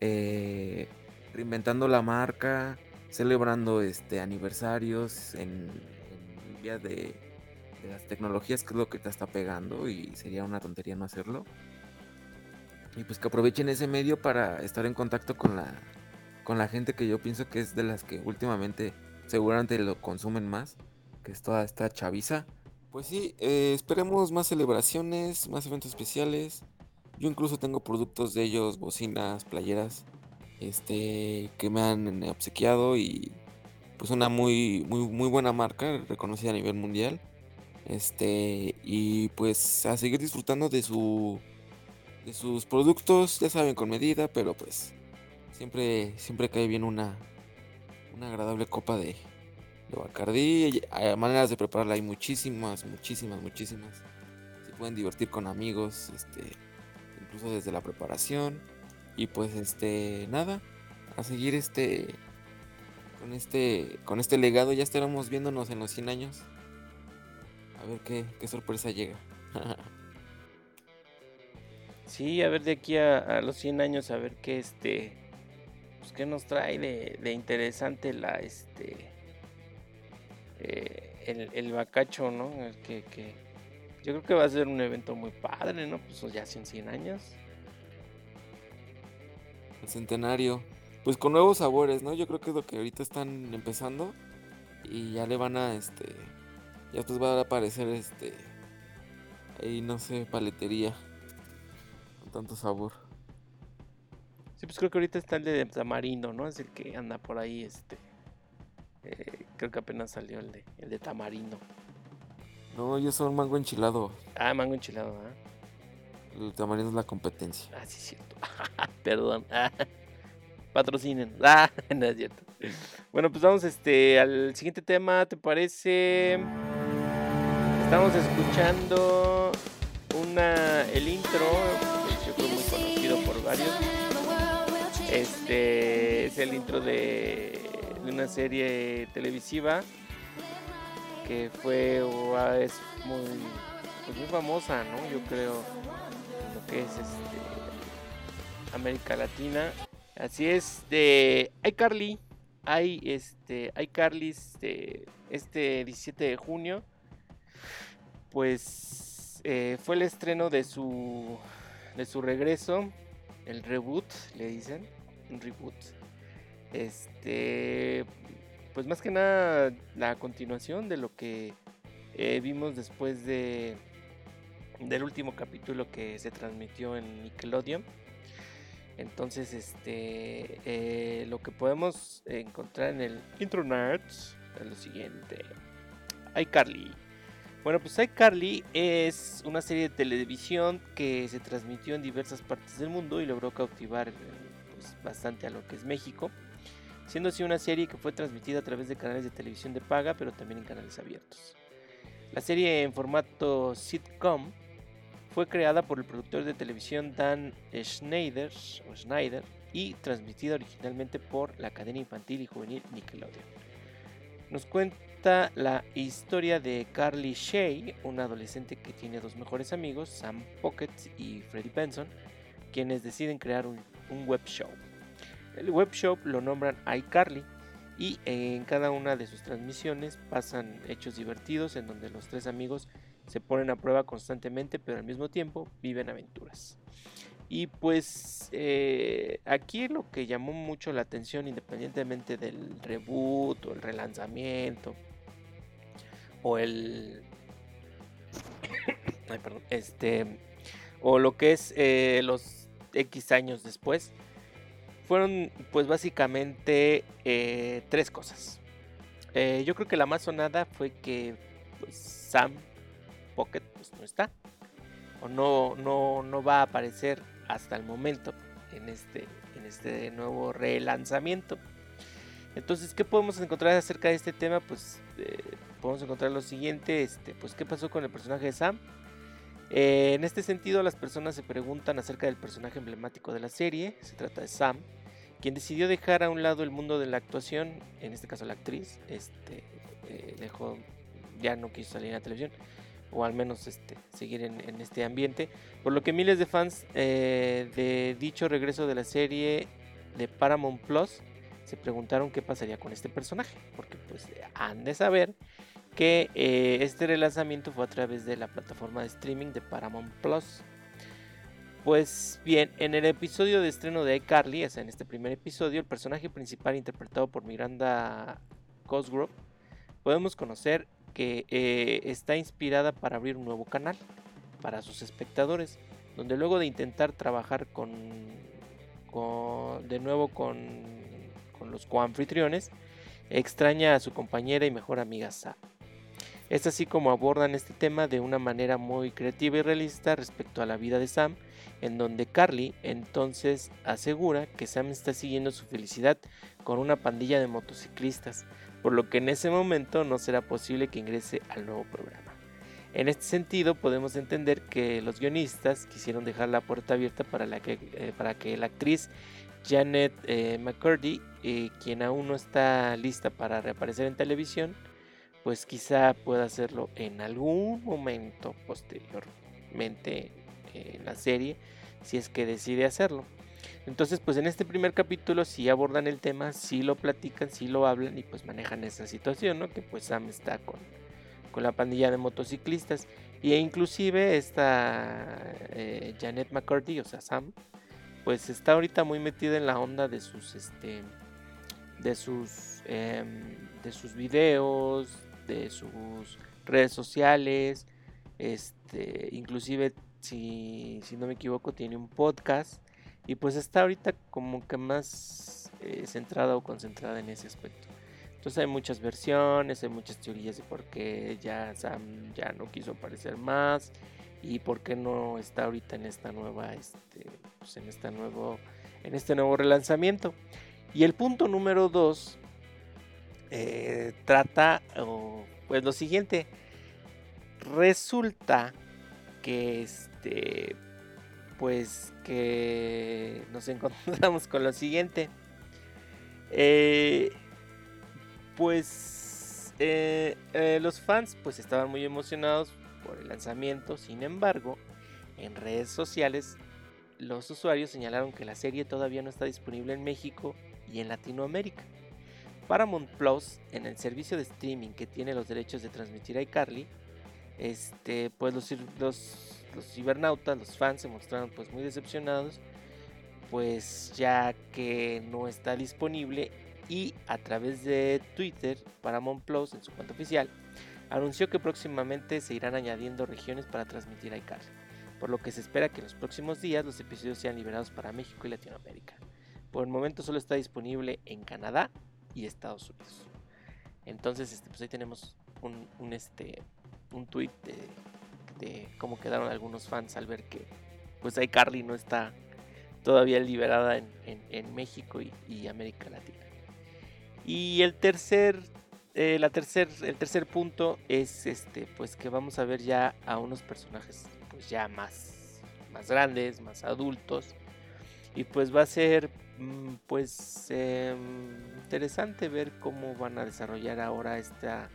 Eh, reinventando la marca, celebrando este aniversarios en, en día de, de las tecnologías que es lo que te está pegando y sería una tontería no hacerlo. Y pues que aprovechen ese medio para estar en contacto con la con la gente que yo pienso que es de las que últimamente seguramente lo consumen más, que es toda esta chaviza. Pues sí, eh, esperemos más celebraciones, más eventos especiales. Yo incluso tengo productos de ellos, bocinas, playeras, este, que me han obsequiado y pues una muy, muy, muy buena marca, reconocida a nivel mundial. Este, y pues a seguir disfrutando de su de sus productos, ya saben, con medida, pero pues siempre siempre cae bien una una agradable copa de de Bacardí. Hay maneras de prepararla, hay muchísimas, muchísimas, muchísimas. Se pueden divertir con amigos, este, incluso desde la preparación. Y pues este, nada, a seguir este con este con este legado ya estaremos viéndonos en los 100 años. A ver qué, qué sorpresa llega. [LAUGHS] Sí, a ver de aquí a, los 100 años, a ver qué este. Pues qué nos trae de, de interesante la este. eh, el, el bacacho, ¿no? El que, que. Yo creo que va a ser un evento muy padre, ¿no? Pues ya son 100 años. El centenario. Pues con nuevos sabores, ¿no? Yo creo que es lo que ahorita están empezando. Y ya le van a este. Ya pues va a aparecer este. Ahí no sé, paletería. Tanto sabor. Sí, pues creo que ahorita está el de tamarindo, ¿no? Es el que anda por ahí, este. eh, creo que apenas salió el de, el de tamarindo. No, yo soy mango enchilado. Ah, mango enchilado, ¿ah? El tamarindo es la competencia. Ah, sí, es cierto. [LAUGHS] Perdón. [LAUGHS] Patrocinen. [LAUGHS] Ah, no es cierto. Bueno, pues vamos este, al siguiente tema, ¿te parece? Estamos escuchando una, el intro, varios. Este es el intro de, de una serie televisiva que fue ah, es muy, pues, muy famosa, ¿no? Yo creo lo que es este América Latina. Así es, de iCarly. Hay este iCarly este, este 17 de junio. Pues eh, fue el estreno de su de su regreso, el reboot, le dicen, un reboot. Este, pues más que nada la continuación de lo que eh, vimos después de del último capítulo que se transmitió en Nickelodeon. Entonces, este, eh, lo que podemos encontrar en el internet es lo siguiente: iCarly. Bueno, pues iCarly es una serie de televisión que se transmitió en diversas partes del mundo y logró cautivar eh, pues, bastante a lo que es México, siendo así una serie que fue transmitida a través de canales de televisión de paga, pero también en canales abiertos. La serie en formato sitcom fue creada por el productor de televisión Dan Schneider, o Schneider y transmitida originalmente por la cadena infantil y juvenil Nickelodeon. Nos cuenta la historia de Carly Shay, una adolescente que tiene dos mejores amigos, Sam Pocket y Freddie Benson, quienes deciden crear un, un web show. El web show lo nombran iCarly y en cada una de sus transmisiones pasan hechos divertidos en donde los tres amigos se ponen a prueba constantemente, pero al mismo tiempo viven aventuras. Y pues eh, aquí lo que llamó mucho la atención, independientemente del reboot o el relanzamiento o el. [COUGHS] Este. O lo que es eh, los X años después. Fueron, pues básicamente, eh, tres cosas. Yo creo que la más sonada fue que pues, Sam Pocket pues, no está. O no, no, no va a aparecer hasta el momento en este, en este nuevo relanzamiento. Entonces, ¿qué podemos encontrar acerca de este tema? Pues eh, podemos encontrar lo siguiente, este, pues qué pasó con el personaje de Sam. Eh, en este sentido, las personas se preguntan acerca del personaje emblemático de la serie. Se trata de Sam, quien decidió dejar a un lado el mundo de la actuación, en este caso la actriz, este, eh, dejó, ya no quiso salir en la televisión, o al menos este, seguir en, este ambiente, por lo que miles de fans eh, de dicho regreso de la serie de Paramount Plus se preguntaron qué pasaría con este personaje, porque pues han de saber que eh, este relanzamiento fue a través de la plataforma de streaming de Paramount Plus. Pues bien, en el episodio de estreno de iCarly, o sea, en este primer episodio, el personaje principal interpretado por Miranda Cosgrove, podemos conocer que eh, está inspirada para abrir un nuevo canal para sus espectadores, donde luego de intentar trabajar con, de nuevo con los coanfitriones, extraña a su compañera y mejor amiga Sam. Es así como abordan este tema de una manera muy creativa y realista respecto a la vida de Sam, en donde Carly entonces asegura que Sam está siguiendo su felicidad con una pandilla de motociclistas, por lo que en ese momento no será posible que ingrese al nuevo programa. En este sentido, podemos entender que los guionistas quisieron dejar la puerta abierta para, que, eh, para que la actriz Janet eh, McCurdy, eh, quien aún no está lista para reaparecer en televisión, pues quizá pueda hacerlo en algún momento posteriormente en la serie, si es que decide hacerlo. Entonces, pues en este primer capítulo sí abordan el tema, sí lo platican, sí lo hablan y pues manejan esa situación, ¿no? Que pues Sam está con, con la pandilla de motociclistas. Y e inclusive esta eh, Janet McCarthy, o sea, Sam, pues está ahorita muy metida en la onda de sus, este, de sus, em, de sus videos, de sus redes sociales, este, inclusive si, si no me equivoco tiene un podcast y pues está ahorita como que más eh, centrada o concentrada en ese aspecto. Entonces hay muchas versiones, hay muchas teorías de por qué ya Sam ya no quiso aparecer más y por qué no está ahorita en esta nueva, este, pues en esta nuevo, en este nuevo relanzamiento. Y el punto número dos eh, trata, pues lo siguiente, resulta que este, pues que nos [LAUGHS] encontramos con lo siguiente. Eh, pues eh, eh, los fans pues estaban muy emocionados por el lanzamiento, sin embargo, en redes sociales los usuarios señalaron que la serie todavía no está disponible en México y en Latinoamérica. Paramount Plus, en el servicio de streaming que tiene los derechos de transmitir a iCarly, este, pues los, los, los cibernautas, los fans se mostraron pues muy decepcionados, pues ya que no está disponible y a través de Twitter, Paramount Plus en su cuenta oficial anunció que próximamente se irán añadiendo regiones para transmitir iCarly, por lo que se espera que en los próximos días los episodios sean liberados para México y Latinoamérica. Por el momento solo está disponible en Canadá y Estados Unidos. Entonces, este, pues ahí tenemos un, este, un tweet de, cómo quedaron algunos fans al ver que pues iCarly no está todavía liberada en, México y América Latina. Y el tercer, eh, la tercer, el tercer punto es este, pues que vamos a ver ya a unos personajes pues ya más, más grandes, más adultos. Y pues va a ser mm, pues em, interesante ver cómo van a desarrollar ahora esta,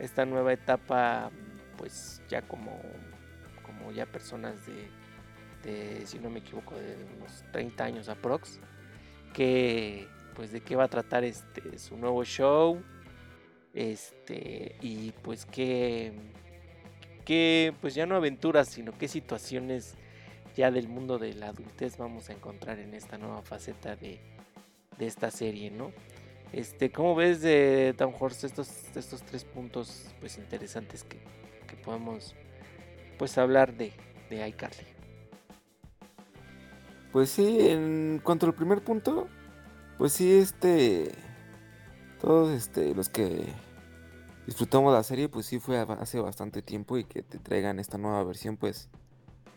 esta nueva etapa, pues ya como, como ya personas de, si no me equivoco, de unos 30 años aprox, que pues de qué va a tratar este su nuevo show. Este, y pues qué qué pues ya no aventuras, sino qué situaciones ya del mundo de la adultez vamos a encontrar en esta nueva faceta de, de esta serie, ¿no? Este, ¿cómo ves de Tom Horst estos, estos tres puntos pues interesantes que, podemos pues hablar de, de iCarly? Pues sí, en cuanto al primer punto, pues sí, este. Todos este, los que disfrutamos la serie, pues sí fue hace bastante tiempo y que te traigan esta nueva versión, pues.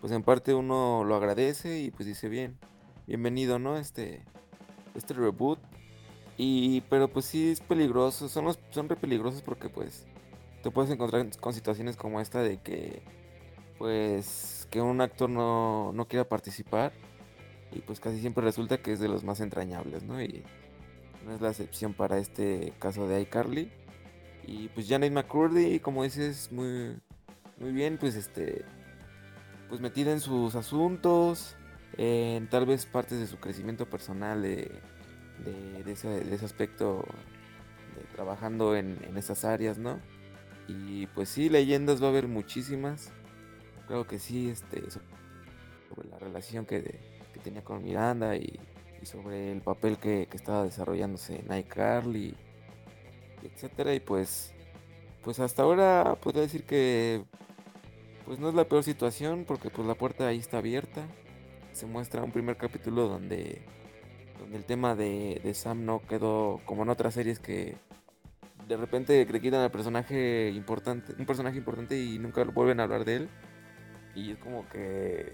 Pues en parte uno lo agradece y pues dice bien. Bienvenido, ¿no? Este. Este reboot. Y. Pero pues sí es peligroso. Son los, son re peligrosos porque pues. Te puedes encontrar con situaciones como esta de que. Pues. que un actor no, no quiera participar y pues casi siempre resulta que es de los más entrañables, ¿no? Y no es la excepción para este caso de iCarly. Y pues Janet McCurdy, como dices, muy, muy bien, pues este, pues metida en sus asuntos, en tal vez partes de su crecimiento personal de, de, ese, aspecto, de trabajando en, en esas áreas, ¿no? Y pues sí, leyendas va a haber muchísimas. Creo que sí, este, sobre la relación que de, tenía con Miranda y, sobre el papel que, estaba desarrollándose en iCarly, etcétera. Y pues, pues hasta ahora podría decir que pues no es la peor situación porque pues la puerta ahí está abierta. Se muestra un primer capítulo donde, donde el tema de Sam no quedó como en otras series que de repente le quitan al personaje importante, un personaje importante y nunca vuelven a hablar de él. Y es como que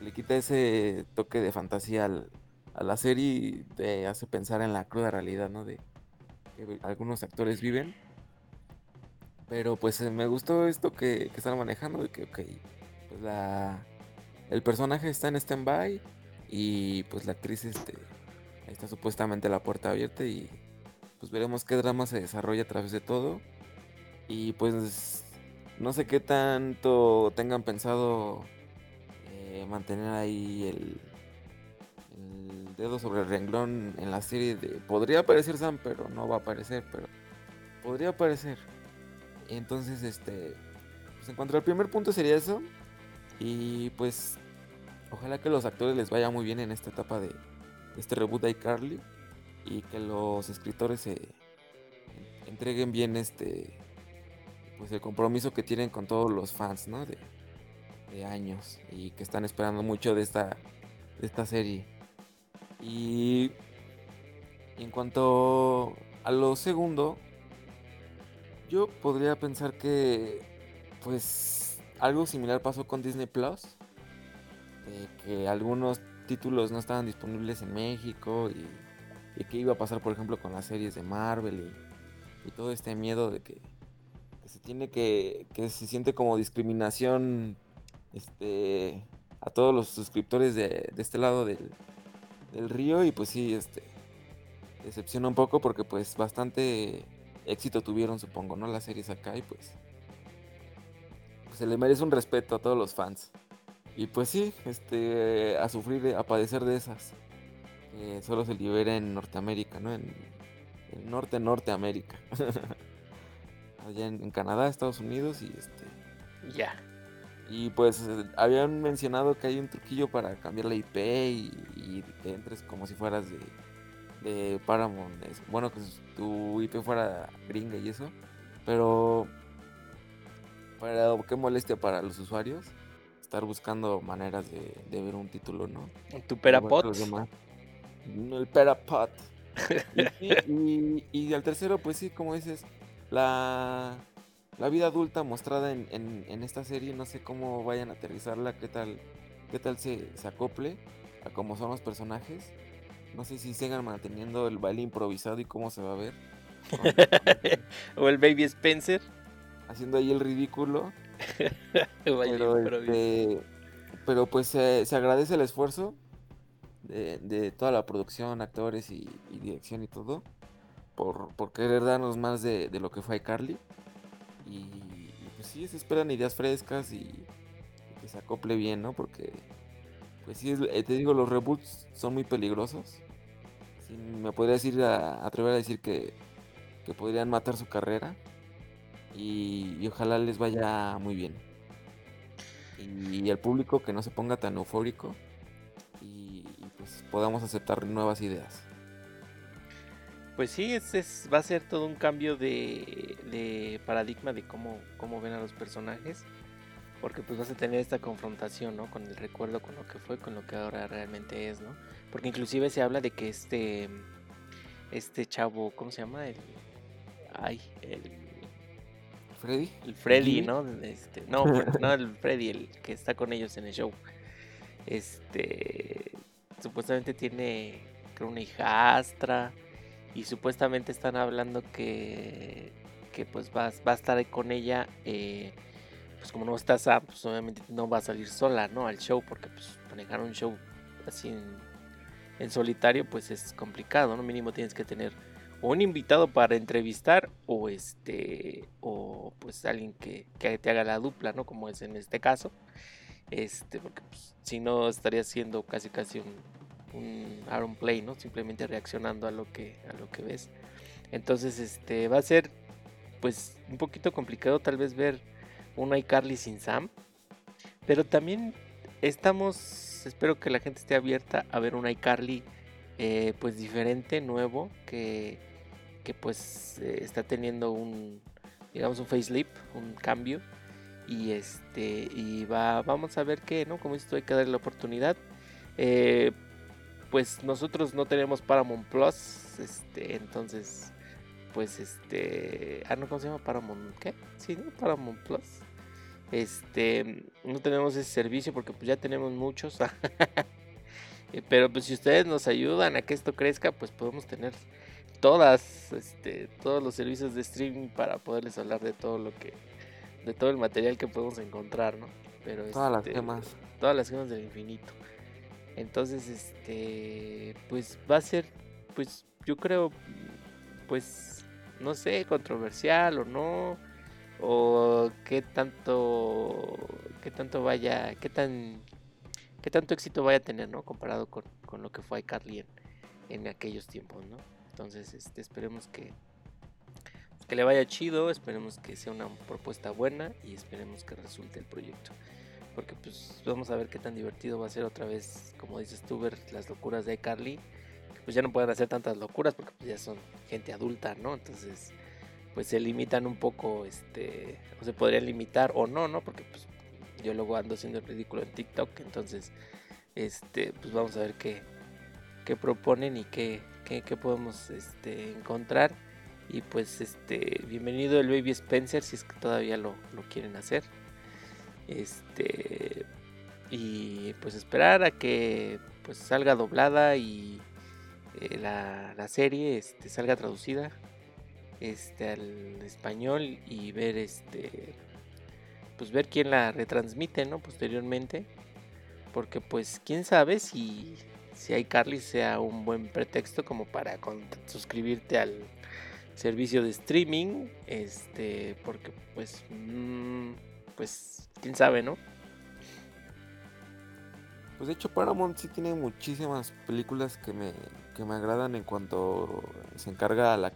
le quita ese toque de fantasía a la serie y te hace pensar en la cruda realidad, ¿no? De que algunos actores viven. Pero pues eh, me gustó esto que, que están manejando, de que, ok, pues la, el personaje está en stand-by y pues la actriz este, está supuestamente la puerta abierta y pues veremos qué drama se desarrolla a través de todo. Y pues no sé qué tanto tengan pensado eh, mantener ahí el, el dedo sobre el renglón en la serie de... Podría aparecer Sam, pero no va a aparecer, pero podría aparecer. Entonces, este... Pues en cuanto al primer punto sería eso. Y pues ojalá que los actores les vaya muy bien en esta etapa de este reboot de iCarly. Y que los escritores se entreguen bien este pues el compromiso que tienen con todos los fans, ¿no? De, de años y que están esperando mucho de esta, de esta serie. Y en cuanto a lo segundo, yo podría pensar que pues algo similar pasó con Disney Plus, de que algunos títulos no estaban disponibles en México y, y que iba a pasar por ejemplo con las series de Marvel y, todo este miedo de que, que se tiene que, que se siente como discriminación este a todos los suscriptores de, de este lado del, del río y pues sí, este decepciona un poco porque pues bastante éxito tuvieron supongo, ¿no? Las series acá y pues, pues se le merece un respeto a todos los fans. Y pues sí, este a sufrir, a padecer de esas. Que solo se libera en Norteamérica, ¿no? En el norte, Norteamérica. [LAUGHS] Allá en, en Canadá, Estados Unidos y este. Ya. Y pues eh, habían mencionado que hay un truquillo para cambiar la IP y, y que entres como si fueras de, de Paramount. Bueno, que tu IP fuera gringa y eso. Pero para qué molestia para los usuarios estar buscando maneras de, de ver un título, ¿no? Tu Igual El Perapot. [LAUGHS] y, y- y al tercero, pues sí, como dices, la, la vida adulta mostrada en, en- en esta serie, no sé cómo vayan a aterrizarla, qué tal, qué tal se, se acople a cómo son los personajes. No sé si sigan manteniendo el baile improvisado y cómo se va a ver. [LAUGHS] o el Baby Spencer. Haciendo ahí el ridículo. [LAUGHS] Pero, este, pero pues se agradece el esfuerzo de, toda la producción, actores y, y dirección y todo, por, por querer darnos más de, de lo que fue iCarly. Y, y pues sí, se esperan ideas frescas y, y que se acople bien, ¿no? Porque, pues sí, eh, te digo, los reboots son muy peligrosos. Sí, me podría decir, a, atrever a decir que, que podrían matar su carrera. Y, y ojalá les vaya muy bien. Y al público que no se ponga tan eufórico. Pues podamos aceptar nuevas ideas. Pues sí, es, es- va a ser todo un cambio de, de paradigma de cómo, cómo ven a los personajes. Porque pues vas a tener esta confrontación, ¿no? Con el recuerdo, con lo que fue, con lo que ahora realmente es, ¿no? Porque inclusive se habla de que este, este chavo, ¿cómo se llama? El, ay, el, Freddy. el Freddy. ¿no? Este, no, no el Freddy, el que está con ellos en el show. Este, supuestamente tiene, creo, una hijastra. Y supuestamente están hablando que, que pues va, a estar con ella. eh, pues como no está Sam, pues obviamente no va a salir sola, ¿no? Al show, porque pues manejar un show así en, solitario, pues es complicado, ¿no? Mínimo tienes que tener un invitado para entrevistar o este o pues alguien que, que te haga la dupla, ¿no? Como es en este caso. Este, porque pues, si no estaría siendo casi casi un, un Play, ¿no? Simplemente reaccionando a lo que a lo que ves. Entonces, este va a ser pues un poquito complicado tal vez ver un iCarly sin Sam, pero también estamos espero que la gente esté abierta a ver un iCarly eh, pues diferente, nuevo, que, que pues eh, está teniendo un digamos un facelift, un cambio y este y va vamos a ver qué, ¿no? Como esto hay que darle la oportunidad. Eh, pues nosotros no tenemos Paramount Plus, este, entonces, pues este, ah, no, ¿cómo se llama? Paramount, ¿qué? Sí, ¿no? Paramount Plus. Este, no tenemos ese servicio porque pues ya tenemos muchos. [LAUGHS] Eh, Pero pues si ustedes nos ayudan a que esto crezca, pues podemos tener todas, este, todos los servicios de streaming para poderles hablar de todo lo que, de todo el material que podemos encontrar, ¿no? Pero Todas las este, gemas. todas las gemas del infinito. Entonces, este, pues va a ser, pues yo creo, pues, no sé, controversial o no, o qué tanto, qué tanto vaya, qué tan, qué tanto éxito vaya a tener, ¿no? Comparado con, con lo que fue iCarly en, en aquellos tiempos, ¿no? Entonces, este, esperemos que, que le vaya chido, esperemos que sea una propuesta buena y esperemos que resulte el proyecto. Porque pues vamos a ver qué tan divertido va a ser otra vez, como dices tú, ver las locuras de iCarly. Que pues ya no pueden hacer tantas locuras porque pues ya son gente adulta, ¿no? Entonces, pues se limitan un poco, este, o se podrían limitar o no, ¿no? Porque pues yo luego ando haciendo el ridículo en TikTok, entonces, este, pues vamos a ver qué, qué proponen y qué, qué, qué podemos este, encontrar. Y pues este, bienvenido el Baby Spencer si es que todavía lo, lo quieren hacer. Este y pues esperar a que pues salga doblada y eh, la, la serie este, salga traducida este al español y ver este pues ver quién la retransmite no posteriormente porque pues quién sabe si si iCarly sea un buen pretexto como para suscribirte al servicio de streaming este porque pues mm, pues quién sabe no Pues de hecho Paramount sí tiene muchísimas películas que me, que me agradan en cuanto se encarga a la,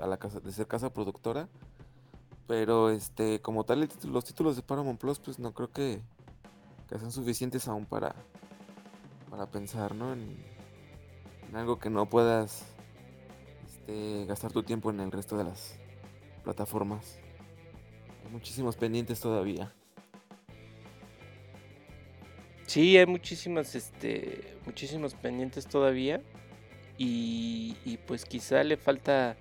a la casa, de ser casa productora. Pero este, como tal, los títulos de Paramount Plus, pues no creo que, que sean suficientes aún para, para pensar, ¿no? En, en algo que no puedas gastar tu tiempo en el resto de las plataformas. Hay muchísimos pendientes todavía. Sí, hay muchísimas, este, muchísimos pendientes todavía. Y, y pues quizá le falta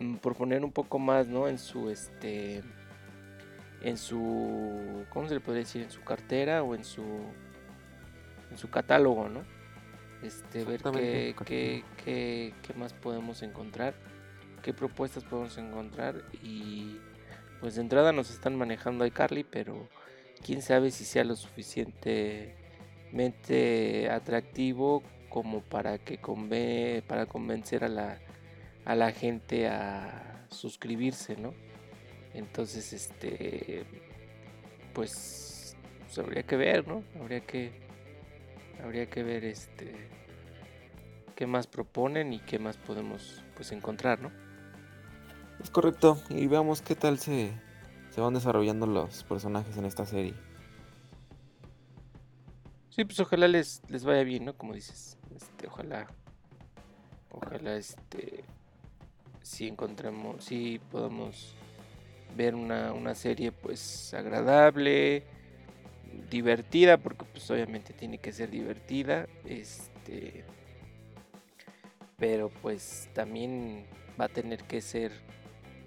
mm, proponer un poco más, ¿no? En su, este, en su, ¿cómo se le podría decir? En su cartera o en su, en su catálogo, ¿no? Este, ver qué, qué, qué, qué más podemos encontrar, qué propuestas podemos encontrar y pues de entrada nos están manejando iCarly, pero quién sabe si sea lo suficientemente atractivo como para que conve- para convencer a la, a la gente a suscribirse, ¿no? Entonces, este, pues, pues habría que ver, ¿no? Habría que, habría que ver, este, qué más proponen y qué más podemos, pues, encontrar, ¿no? Es correcto, y veamos qué tal se, se van desarrollando los personajes en esta serie. Sí, pues ojalá les, les vaya bien, ¿no? Como dices, este, ojalá, ojalá, este, si encontremos, si podamos ver una, una serie, pues, agradable, divertida, porque pues obviamente tiene que ser divertida, este, pero pues también va a tener que ser,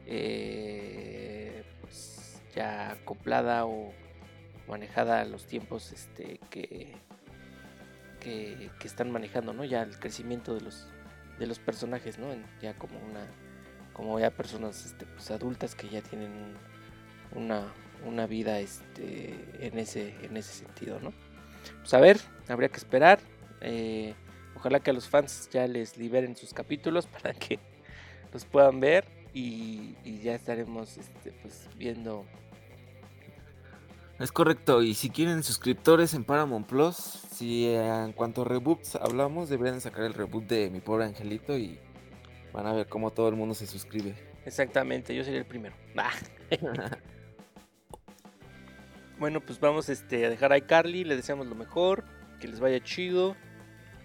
eh, pues, ya acoplada o manejada a los tiempos este que, que, que están manejando no ya el crecimiento de los de los personajes no ya como una como ya personas este, pues, adultas que ya tienen un- una una vida este en ese en ese sentido no pues a ver habría que esperar eh, ojalá que a los fans ya les liberen sus capítulos [LAUGHS] para que los puedan ver y, y ya estaremos este, pues viendo Es correcto, y si quieren suscriptores en Paramount Plus, si eh, en cuanto a reboots hablamos, deberían sacar el reboot de Mi Pobre Angelito y van a ver cómo todo el mundo se suscribe. Exactamente, yo sería el primero. [LAUGHS] [LAUGHS] Bueno, pues vamos este, a dejar a iCarly, le deseamos lo mejor, que les vaya chido.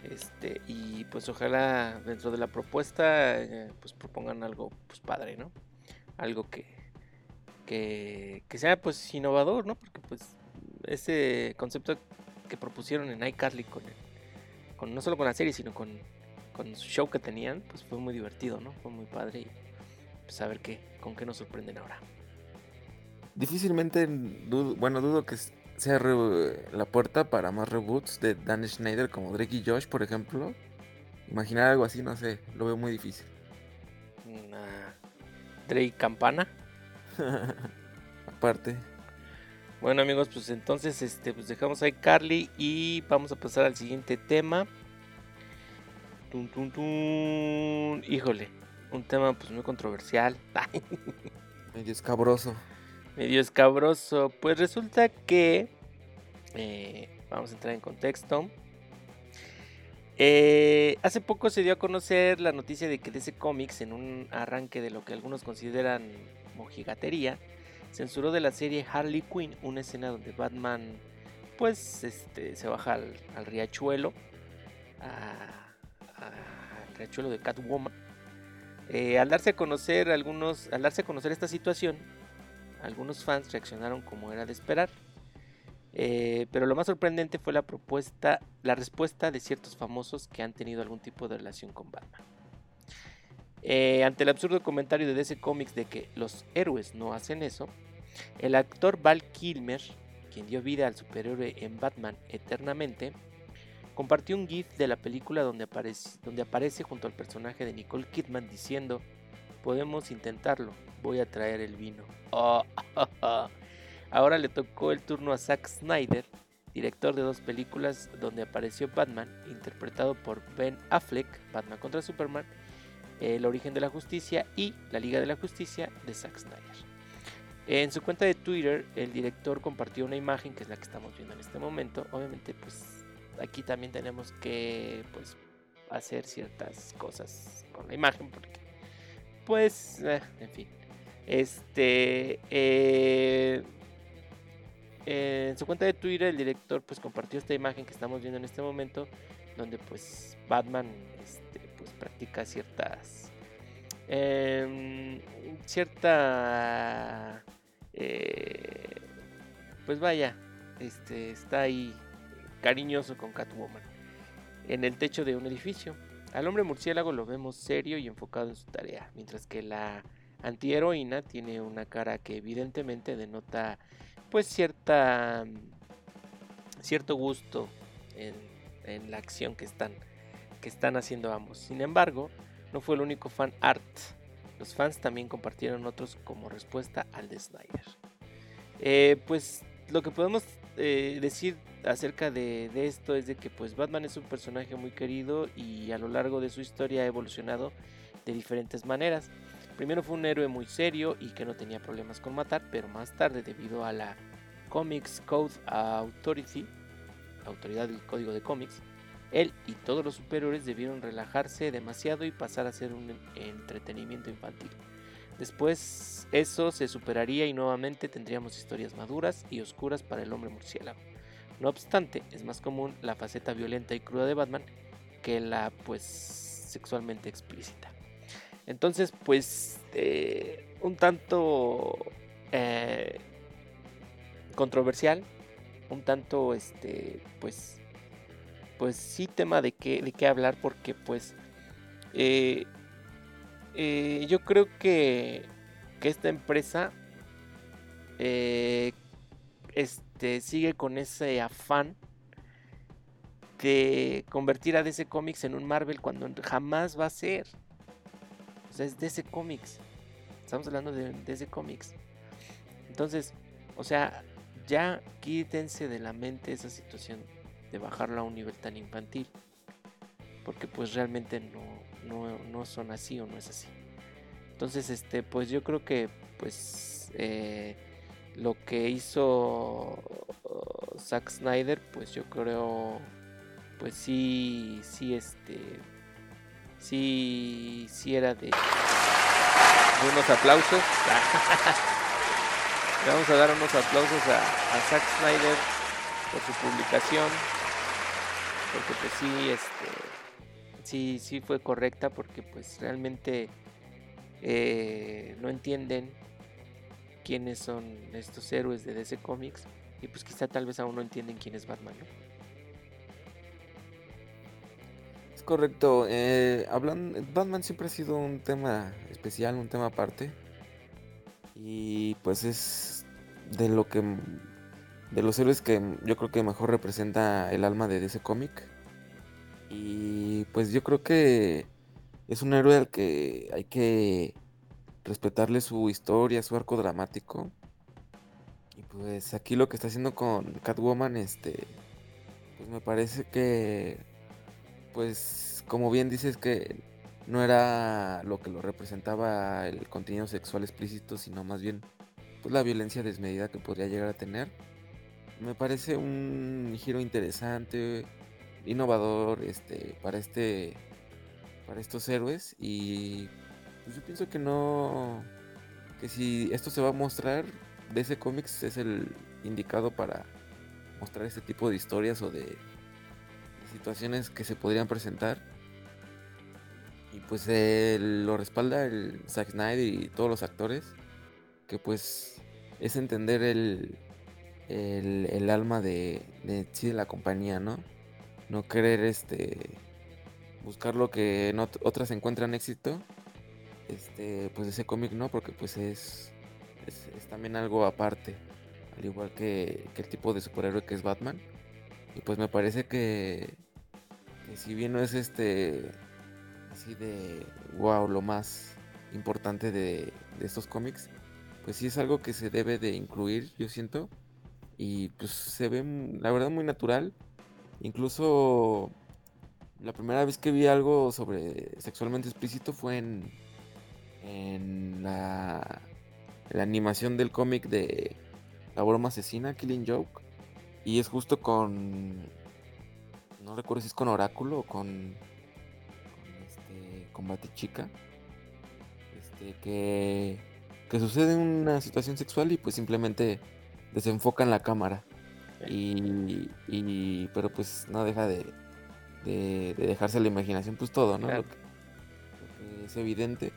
Este, y pues ojalá dentro de la propuesta eh, pues propongan algo pues padre, ¿no? Algo que, que, sea pues innovador, ¿no? Porque pues ese concepto que propusieron en iCarly con, con no solo con la serie, sino con, con su show que tenían, pues fue muy divertido, ¿no? Fue muy padre y pues a ver qué, con qué nos sorprenden ahora. Difícilmente, dudo, bueno, dudo que sea la puerta para más reboots de Dan Schneider como Drake y Josh, por ejemplo. Imaginar algo así, no sé, lo veo muy difícil. Drake Campana. [LAUGHS] Aparte. Bueno amigos, pues entonces este, pues dejamos ahí Carly y vamos a pasar al siguiente tema. Tun, tun, tun. Híjole, un tema pues muy controversial. [LAUGHS] Medio escabroso. Medio escabroso. Pues resulta que... eh, vamos a entrar en contexto. Eh, hace poco se dio a conocer la noticia de que DC Comics, en un arranque de lo que algunos consideran mojigatería, censuró de la serie Harley Quinn una escena donde Batman pues este, se baja al, riachuelo, al riachuelo de Catwoman. Eh, al darse a conocer algunos, al darse a conocer esta situación, algunos fans reaccionaron como era de esperar. Eh, pero lo más sorprendente fue la propuesta, la respuesta de ciertos famosos que han tenido algún tipo de relación con Batman. Eh, ante el absurdo comentario de DC Comics de que los héroes no hacen eso, el actor Val Kilmer, quien dio vida al superhéroe en Batman Eternamente, compartió un GIF de la película donde aparece, donde aparece junto al personaje de Nicole Kidman diciendo: Podemos intentarlo, voy a traer el vino. Oh, [LAUGHS] Ahora le tocó el turno a Zack Snyder, director de dos películas donde apareció Batman, interpretado por Ben Affleck, Batman contra Superman, El origen de la justicia y La Liga de la Justicia de Zack Snyder. En su cuenta de Twitter, el director compartió una imagen que es la que estamos viendo en este momento. Obviamente, pues aquí también tenemos que pues hacer ciertas cosas con la imagen porque pues eh, en fin. Este eh, en su cuenta de Twitter el director pues compartió esta imagen que estamos viendo en este momento donde pues Batman este, pues practica ciertas em, cierta eh, pues vaya este está ahí cariñoso con Catwoman en el techo de un edificio al hombre murciélago lo vemos serio y enfocado en su tarea mientras que la antiheroína tiene una cara que evidentemente denota pues cierta cierto gusto en, la acción que están que están haciendo ambos. Sin embargo, no fue el único fan art. Los fans también compartieron otros como respuesta al de Snyder. Eh, pues lo que podemos eh, decir acerca de, esto es de que pues Batman es un personaje muy querido y a lo largo de su historia ha evolucionado de diferentes maneras. Primero fue un héroe muy serio y que no tenía problemas con matar, pero más tarde debido a la Comics Code Authority, autoridad del código de cómics, él y todos los superhéroes debieron relajarse demasiado y pasar a ser un entretenimiento infantil. Después eso se superaría y nuevamente tendríamos historias maduras y oscuras para el hombre murciélago. No obstante, es más común la faceta violenta y cruda de Batman que la pues sexualmente explícita. Entonces, pues eh, un tanto eh, controversial, un tanto este, pues pues sí tema de qué, de qué hablar porque pues eh, yo creo que, que esta empresa eh, sigue con ese afán de convertir a DC Comics en un Marvel cuando jamás va a ser. O sea, es DC Comics. Estamos hablando de DC Comics. Entonces, o sea, ya quítense de la mente esa situación de bajarlo a un nivel tan infantil. Porque pues realmente no, no, no son así o no es así. Entonces, este, pues yo creo que pues eh, lo que hizo uh, Zack Snyder, pues yo creo, pues sí, sí, este, sí, sí era de, unos aplausos. [LAUGHS] Le vamos a dar unos aplausos a, a Zack Snyder por su publicación porque pues sí este sí sí fue correcta porque pues realmente eh, no entienden quiénes son estos héroes de DC Comics y pues quizá tal vez aún no entienden quién es Batman. Es correcto. eh, Batman siempre ha sido un tema especial, un tema aparte. Y pues es de lo que de los héroes que yo creo que mejor representa el alma de DC cómic. Y pues yo creo que es un héroe al que hay que respetarle su historia, su arco dramático. Y pues aquí lo que está haciendo con Catwoman, este, pues me parece que, pues como bien dices que no era lo que lo representaba el contenido sexual explícito, sino más bien pues la violencia desmedida que podría llegar a tener. Me parece un giro interesante, innovador, este, para este, para estos héroes y pues yo pienso que no, que si esto se va a mostrar, DC Comics es el indicado para mostrar este tipo de historias o de, de situaciones que se podrían presentar. Y pues eh, lo respalda el Zack Snyder y todos los actores. Que pues es entender el, el, alma de, de, sí, de la compañía, ¿no? No querer este buscar lo que en ot otras encuentran éxito. Este, pues ese cómic no, porque pues es, es, también algo aparte. Al igual que, que el tipo de superhéroe que es Batman. Y pues me parece que, si bien no es este así de wow, lo más importante de, de, estos cómics, pues sí es algo que se debe de incluir, yo siento. Y pues se ve, la verdad, muy natural. Incluso la primera vez que vi algo sobre sexualmente explícito fue en, en la, la animación del cómic de La broma asesina, Killing Joke. Y es justo con... No recuerdo si es con Oráculo o con combate chica. Este, que, que sucede una situación sexual y pues simplemente desenfocan la cámara. Y, y pero pues no deja de, de, de, dejarse la imaginación, pues todo, ¿no? Claro. Lo, que, lo, que, es evidente.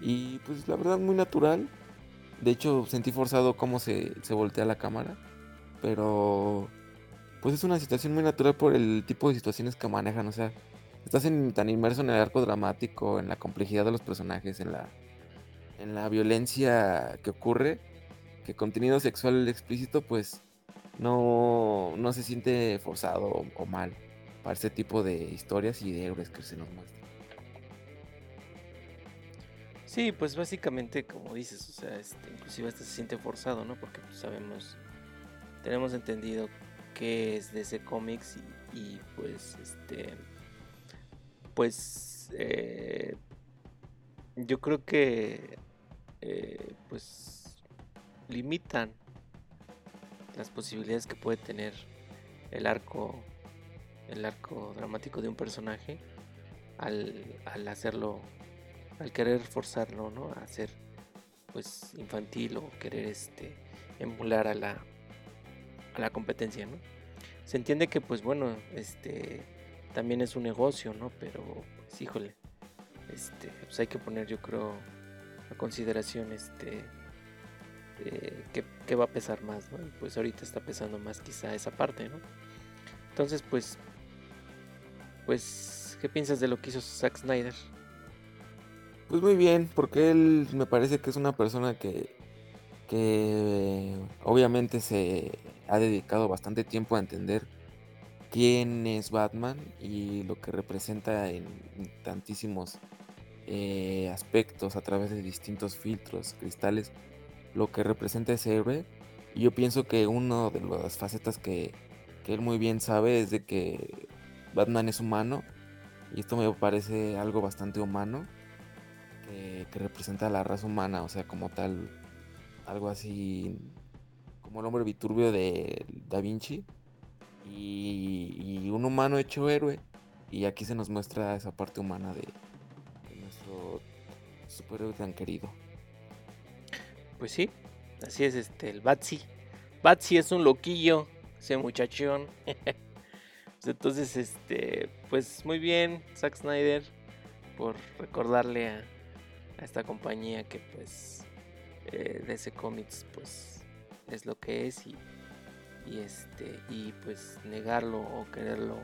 Y pues la verdad muy natural. De hecho sentí forzado cómo se, se voltea la cámara. Pero pues es una situación muy natural por el tipo de situaciones que manejan. O sea, estás tan inmerso en el arco dramático, en la complejidad de los personajes, en la, en la violencia que ocurre, que contenido sexual explícito pues no, no se siente forzado o, o, mal para ese tipo de historias y de héroes que se nos muestran. Sí, pues básicamente como dices, o sea, este, inclusive hasta se siente forzado, ¿no? Porque pues, sabemos, tenemos entendido qué es de ese cómics y, pues este pues eh, yo creo que eh, pues limitan las posibilidades que puede tener el arco el arco dramático de un personaje al, al hacerlo al querer forzarlo no a ser pues infantil o querer este emular a la a la competencia no se entiende que pues bueno este también es un negocio, ¿no? Pero, pues, híjole, este, pues hay que poner, yo creo, a consideración, este, eh, qué, va a pesar más, ¿no? Y pues ahorita está pesando más quizá esa parte, ¿no? Entonces, pues, pues, ¿qué piensas de lo que hizo Zack Snyder? Pues muy bien, porque él me parece que es una persona que, que obviamente se ha dedicado bastante tiempo a entender quién es Batman y lo que representa en tantísimos eh, aspectos a través de distintos filtros, cristales, lo que representa ese héroe. Y yo pienso que una de las facetas que, que él muy bien sabe es de que Batman es humano y esto me parece algo bastante humano que, que, representa a la raza humana, o sea, como tal, algo así como el hombre viturbio de Da Vinci y, y, un humano hecho héroe. Y aquí se nos muestra esa parte humana de, de nuestro superhéroe tan querido. Pues sí, así es este el Batsy. Batsy es un loquillo, ese muchachón. [LAUGHS] Pues entonces, este, pues muy bien, Zack Snyder, por recordarle a, a esta compañía que pues eh, DC Comics pues es lo que es y y este y pues negarlo o quererlo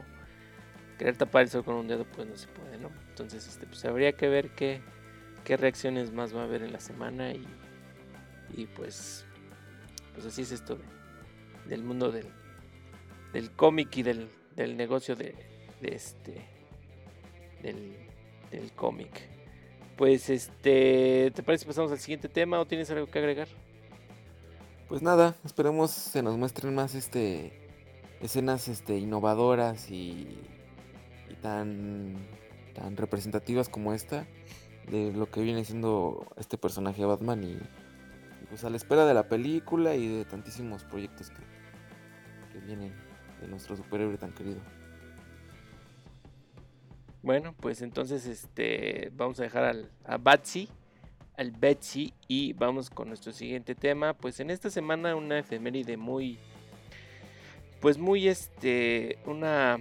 querer tapar el sol con un dedo pues no se puede no entonces este pues habría que ver qué, qué reacciones más va a haber en la semana y, y pues pues así es esto de, del mundo del, del cómic y del, del negocio de, de, este del, del cómic Pues este, ¿te parece que pasamos al siguiente tema o tienes algo que agregar? Pues nada, esperemos se nos muestren más este escenas este innovadoras y, tan tan representativas como esta de lo que viene siendo este personaje Batman y pues a la espera de la película y de tantísimos proyectos que, que vienen de nuestro superhéroe tan querido. Bueno, pues entonces este vamos a dejar al, a Batsy, al Betsy y vamos con nuestro siguiente tema. Pues en esta semana una efeméride muy pues muy este una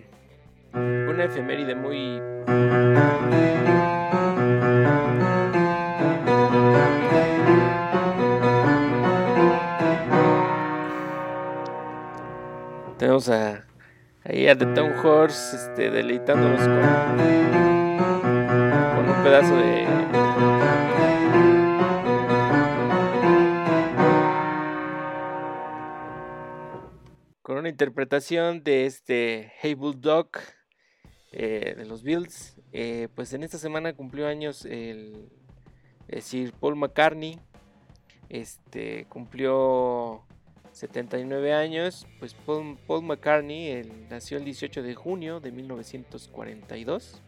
una efeméride muy tenemos a ahí a The Town Horse este, deleitándonos con, con un pedazo de con una interpretación de este Hey Bulldog eh, de los Bills. Eh, pues en esta semana cumplió años el, el Sir Paul McCartney. Este cumplió 79 años, pues Paul, McCartney él nació el 18 de junio de 1942.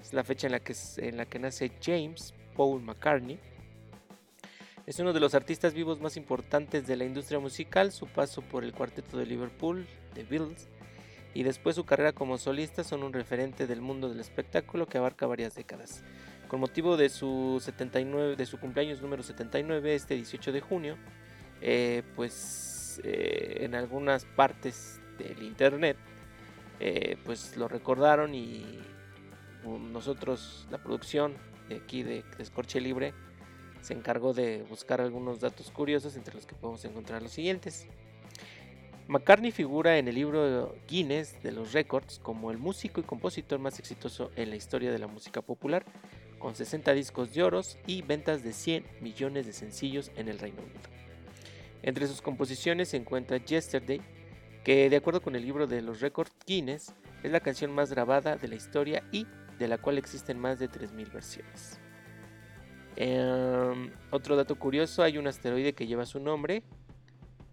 Es la fecha en la que, en la que nace James Paul McCartney. Es uno de los artistas vivos más importantes de la industria musical. Su paso por el cuarteto de Liverpool, The Beatles, y después su carrera como solista son un referente del mundo del espectáculo que abarca varias décadas. Con motivo de su, 79, de su cumpleaños número 79, este 18 de junio, eh, pues eh, en algunas partes del internet eh, pues lo recordaron y um, nosotros la producción de aquí de Descorche Libre se encargó de buscar algunos datos curiosos entre los que podemos encontrar los siguientes. McCartney figura en el libro Guinness de los récords como el músico y compositor más exitoso en la historia de la música popular, con 60 discos de oros y ventas de 100 millones de sencillos en el Reino Unido. Entre sus composiciones se encuentra Yesterday, que de acuerdo con el libro de los récords Guinness es la canción más grabada de la historia y de la cual existen más de 3.000 versiones. Eh, otro dato curioso, hay un asteroide que lleva su nombre,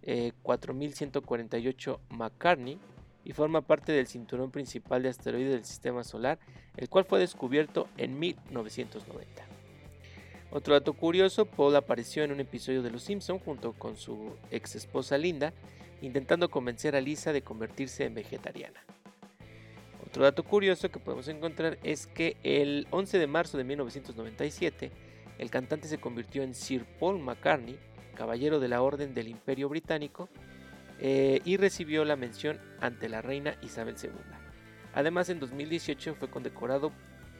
eh, 4148 McCartney, y forma parte del cinturón principal de asteroides del sistema solar, el cual fue descubierto en 1990. Otro dato curioso, Paul apareció en un episodio de Los Simpson junto con su ex esposa Linda, intentando convencer a Lisa de convertirse en vegetariana. Otro dato curioso que podemos encontrar es que el 11 de marzo de 1997, el cantante se convirtió en Sir Paul McCartney, caballero de la Orden del Imperio Británico, eh, y recibió la mención ante la reina Isabel II. Además, en 2018 fue condecorado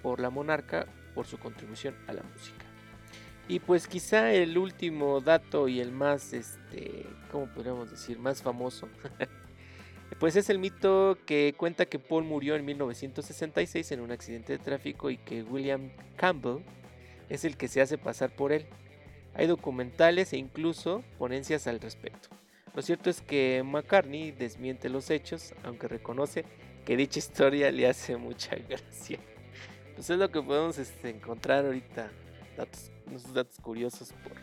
por la monarca por su contribución a la música. Y pues quizá el último dato y el más, este, ¿cómo podríamos decir? Más famoso. [LAUGHS] pues es el mito que cuenta que Paul murió en 1966 en un accidente de tráfico y que William Campbell es el que se hace pasar por él. Hay documentales e incluso ponencias al respecto. Lo cierto es que McCartney desmiente los hechos, aunque reconoce que dicha historia le hace mucha [LAUGHS] gracia. Pues es lo que podemos este, encontrar ahorita, datos, unos datos curiosos por,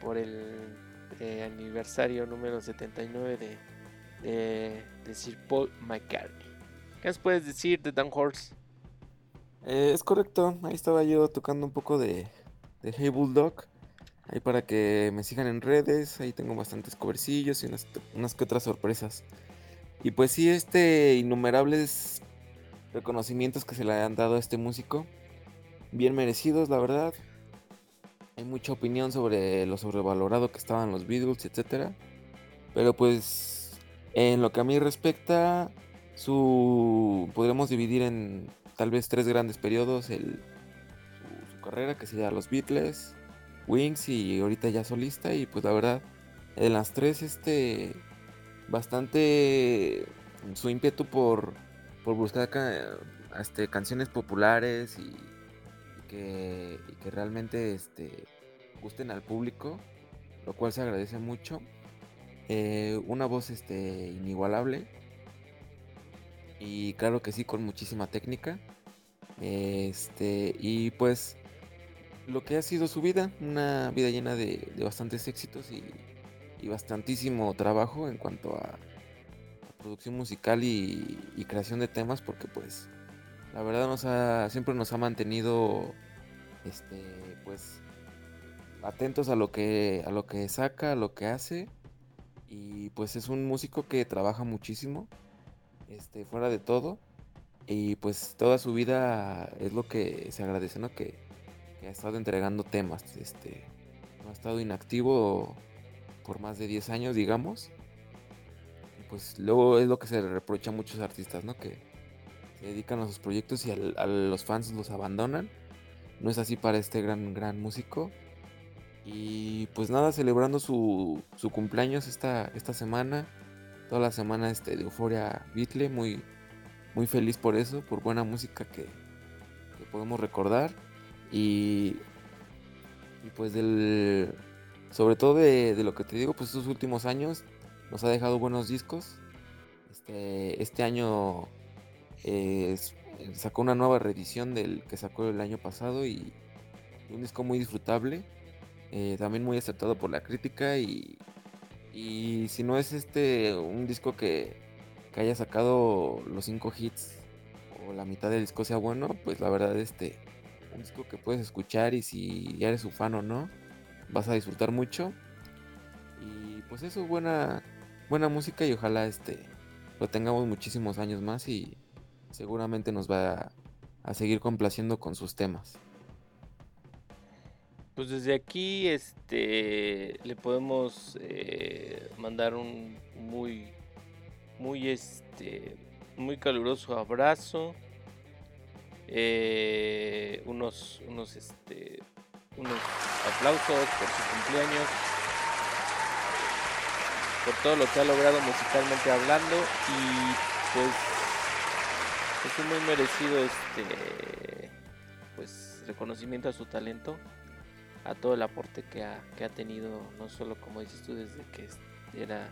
por el eh, aniversario número 79 de, de, de, Sir Paul McCartney. ¿Qué nos puedes decir de Dan Horse? Eh, es correcto, ahí estaba yo tocando un poco de, de Hey Bulldog. Ahí para que me sigan en redes, ahí tengo bastantes covercillos y unas, unas que otras sorpresas. Y pues sí, este innumerables reconocimientos que se le han dado a este músico, bien merecidos, la verdad. Hay mucha opinión sobre lo sobrevalorado que estaban los Beatles, etc. Pero pues, en lo que a mí respecta, su podríamos dividir en tal vez tres grandes periodos el, su, carrera, que sería los Beatles, Wings y ahorita ya solista y pues la verdad en las tres este bastante su ímpetu por, por buscar ca este, canciones populares y, que, y, que, realmente este, gusten al público, lo cual se agradece mucho. Eh, una voz este, inigualable y claro que sí con muchísima técnica. Este, y pues lo que ha sido su vida, una vida llena de, bastantes éxitos y, y, bastantísimo trabajo en cuanto a, a producción musical y, y, creación de temas, porque pues la verdad nos ha, siempre nos ha mantenido este pues atentos a lo que a lo que saca, a lo que hace y pues es un músico que trabaja muchísimo este fuera de todo y pues toda su vida es lo que se agradece, ¿no? Que, que ha estado entregando temas, este no ha estado inactivo por más de 10 años, digamos. Y pues luego es lo que se le reprocha a muchos artistas, ¿no? Que se dedican a sus proyectos y al, a los fans los abandonan. No es así para este gran, gran músico. Y pues nada, celebrando su, su cumpleaños esta, esta semana. Toda la semana este, de Euforia Beatle. Muy, muy feliz por eso, por buena música que, que podemos recordar. Y, y, pues del... Sobre todo de, lo que te digo, pues estos últimos años nos ha dejado buenos discos. Este, este año eh, sacó una nueva reedición del que sacó el año pasado y un disco muy disfrutable eh, también muy aceptado por la crítica y, y si no es este un disco que, que, haya sacado los cinco hits o la mitad del disco sea bueno, pues la verdad este un disco que puedes escuchar y si ya eres su fan o no, vas a disfrutar mucho. Y pues eso, buena, buena música y ojalá este lo tengamos muchísimos años más y seguramente nos va a, a seguir complaciendo con sus temas. Pues desde aquí este le podemos eh, mandar un muy muy este muy caluroso abrazo eh, unos unos este unos aplausos por su cumpleaños por todo lo que ha logrado musicalmente hablando y pues es un muy merecido este pues reconocimiento a su talento a todo el aporte que ha, que ha tenido, no solo como dices tú, desde que era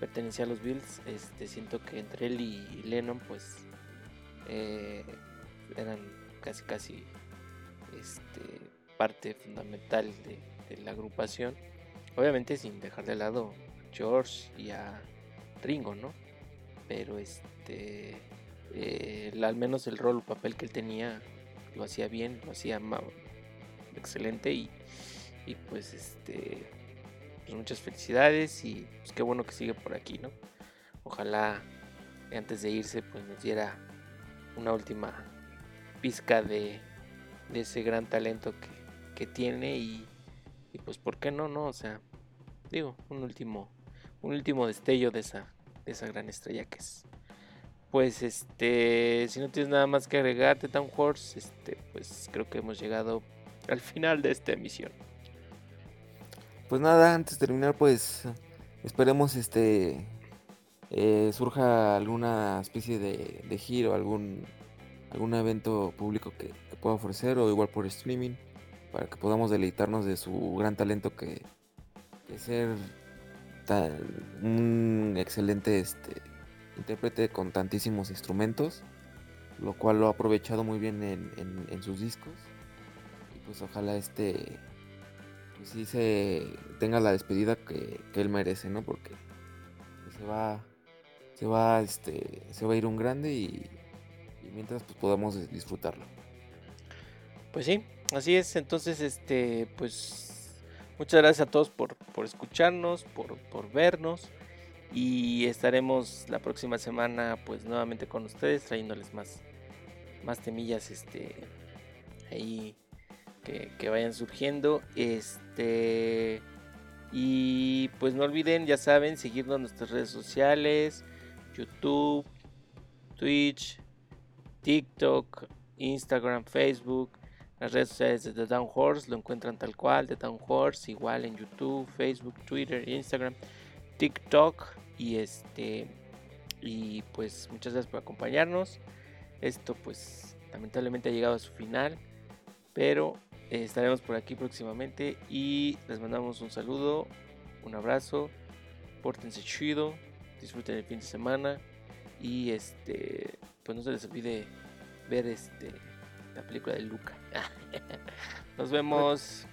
pertenecía a los Bills, este, siento que entre él y Lennon pues eh, eran casi casi este, parte fundamental de, de, la agrupación, obviamente sin dejar de lado a George y a Ringo, ¿no? Pero este, eh, al menos el rol o papel que él tenía lo hacía bien, lo hacía excelente y, pues este pues muchas felicidades y pues qué bueno que sigue por aquí, ¿no? Ojalá antes de irse pues nos diera una última pizca de, ese gran talento que, que tiene y, y, pues por qué no, ¿no? O sea, digo, un último, un último destello de esa, de esa gran estrella que es. Pues este, si no tienes nada más que agregar de Town Horse, este, pues creo que hemos llegado al final de esta emisión. Pues nada, antes de terminar, pues esperemos este eh, surja alguna especie de, de, giro, algún algún evento público que, pueda ofrecer o igual por streaming para que podamos deleitarnos de su gran talento que, que ser tan, un excelente este, intérprete con tantísimos instrumentos, lo cual lo ha aprovechado muy bien en, en, sus discos pues ojalá este pues sí se tenga la despedida que, él merece, ¿no? Porque se va se va este se va a ir un grande y, y, mientras pues podamos disfrutarlo. Pues sí, así es. Entonces, este, pues muchas gracias a todos por, por escucharnos, por, por vernos. Y estaremos la próxima semana pues nuevamente con ustedes trayéndoles más, más temillas este ahí que, que, vayan surgiendo. Este. Y pues no olviden, ya saben, seguirnos en nuestras redes sociales: YouTube, Twitch, TikTok, Instagram, Facebook. Las redes sociales de The Down Horse lo encuentran tal cual, The Down Horse, igual en YouTube, Facebook, Twitter, Instagram, TikTok. Y este. Y pues muchas gracias por acompañarnos. Esto pues lamentablemente ha llegado a su final. Pero eh, estaremos por aquí próximamente y les mandamos un saludo, un abrazo, pórtense chido, disfruten el fin de semana y este pues no se les olvide ver este la película de Luca. [LAUGHS] Nos vemos.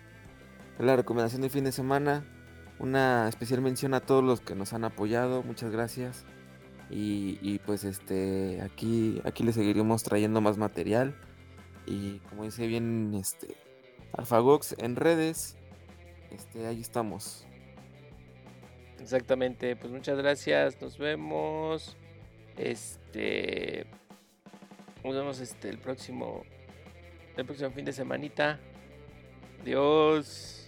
La recomendación del fin de semana. Una especial mención a todos los que nos han apoyado. Muchas gracias. Y, y pues este aquí, aquí les seguiremos trayendo más material. Y como dice bien este Alfagox en redes. Este, ahí estamos. Exactamente, pues muchas gracias, nos vemos. Este nos vemos este el próximo el próximo fin de semanita. Adiós.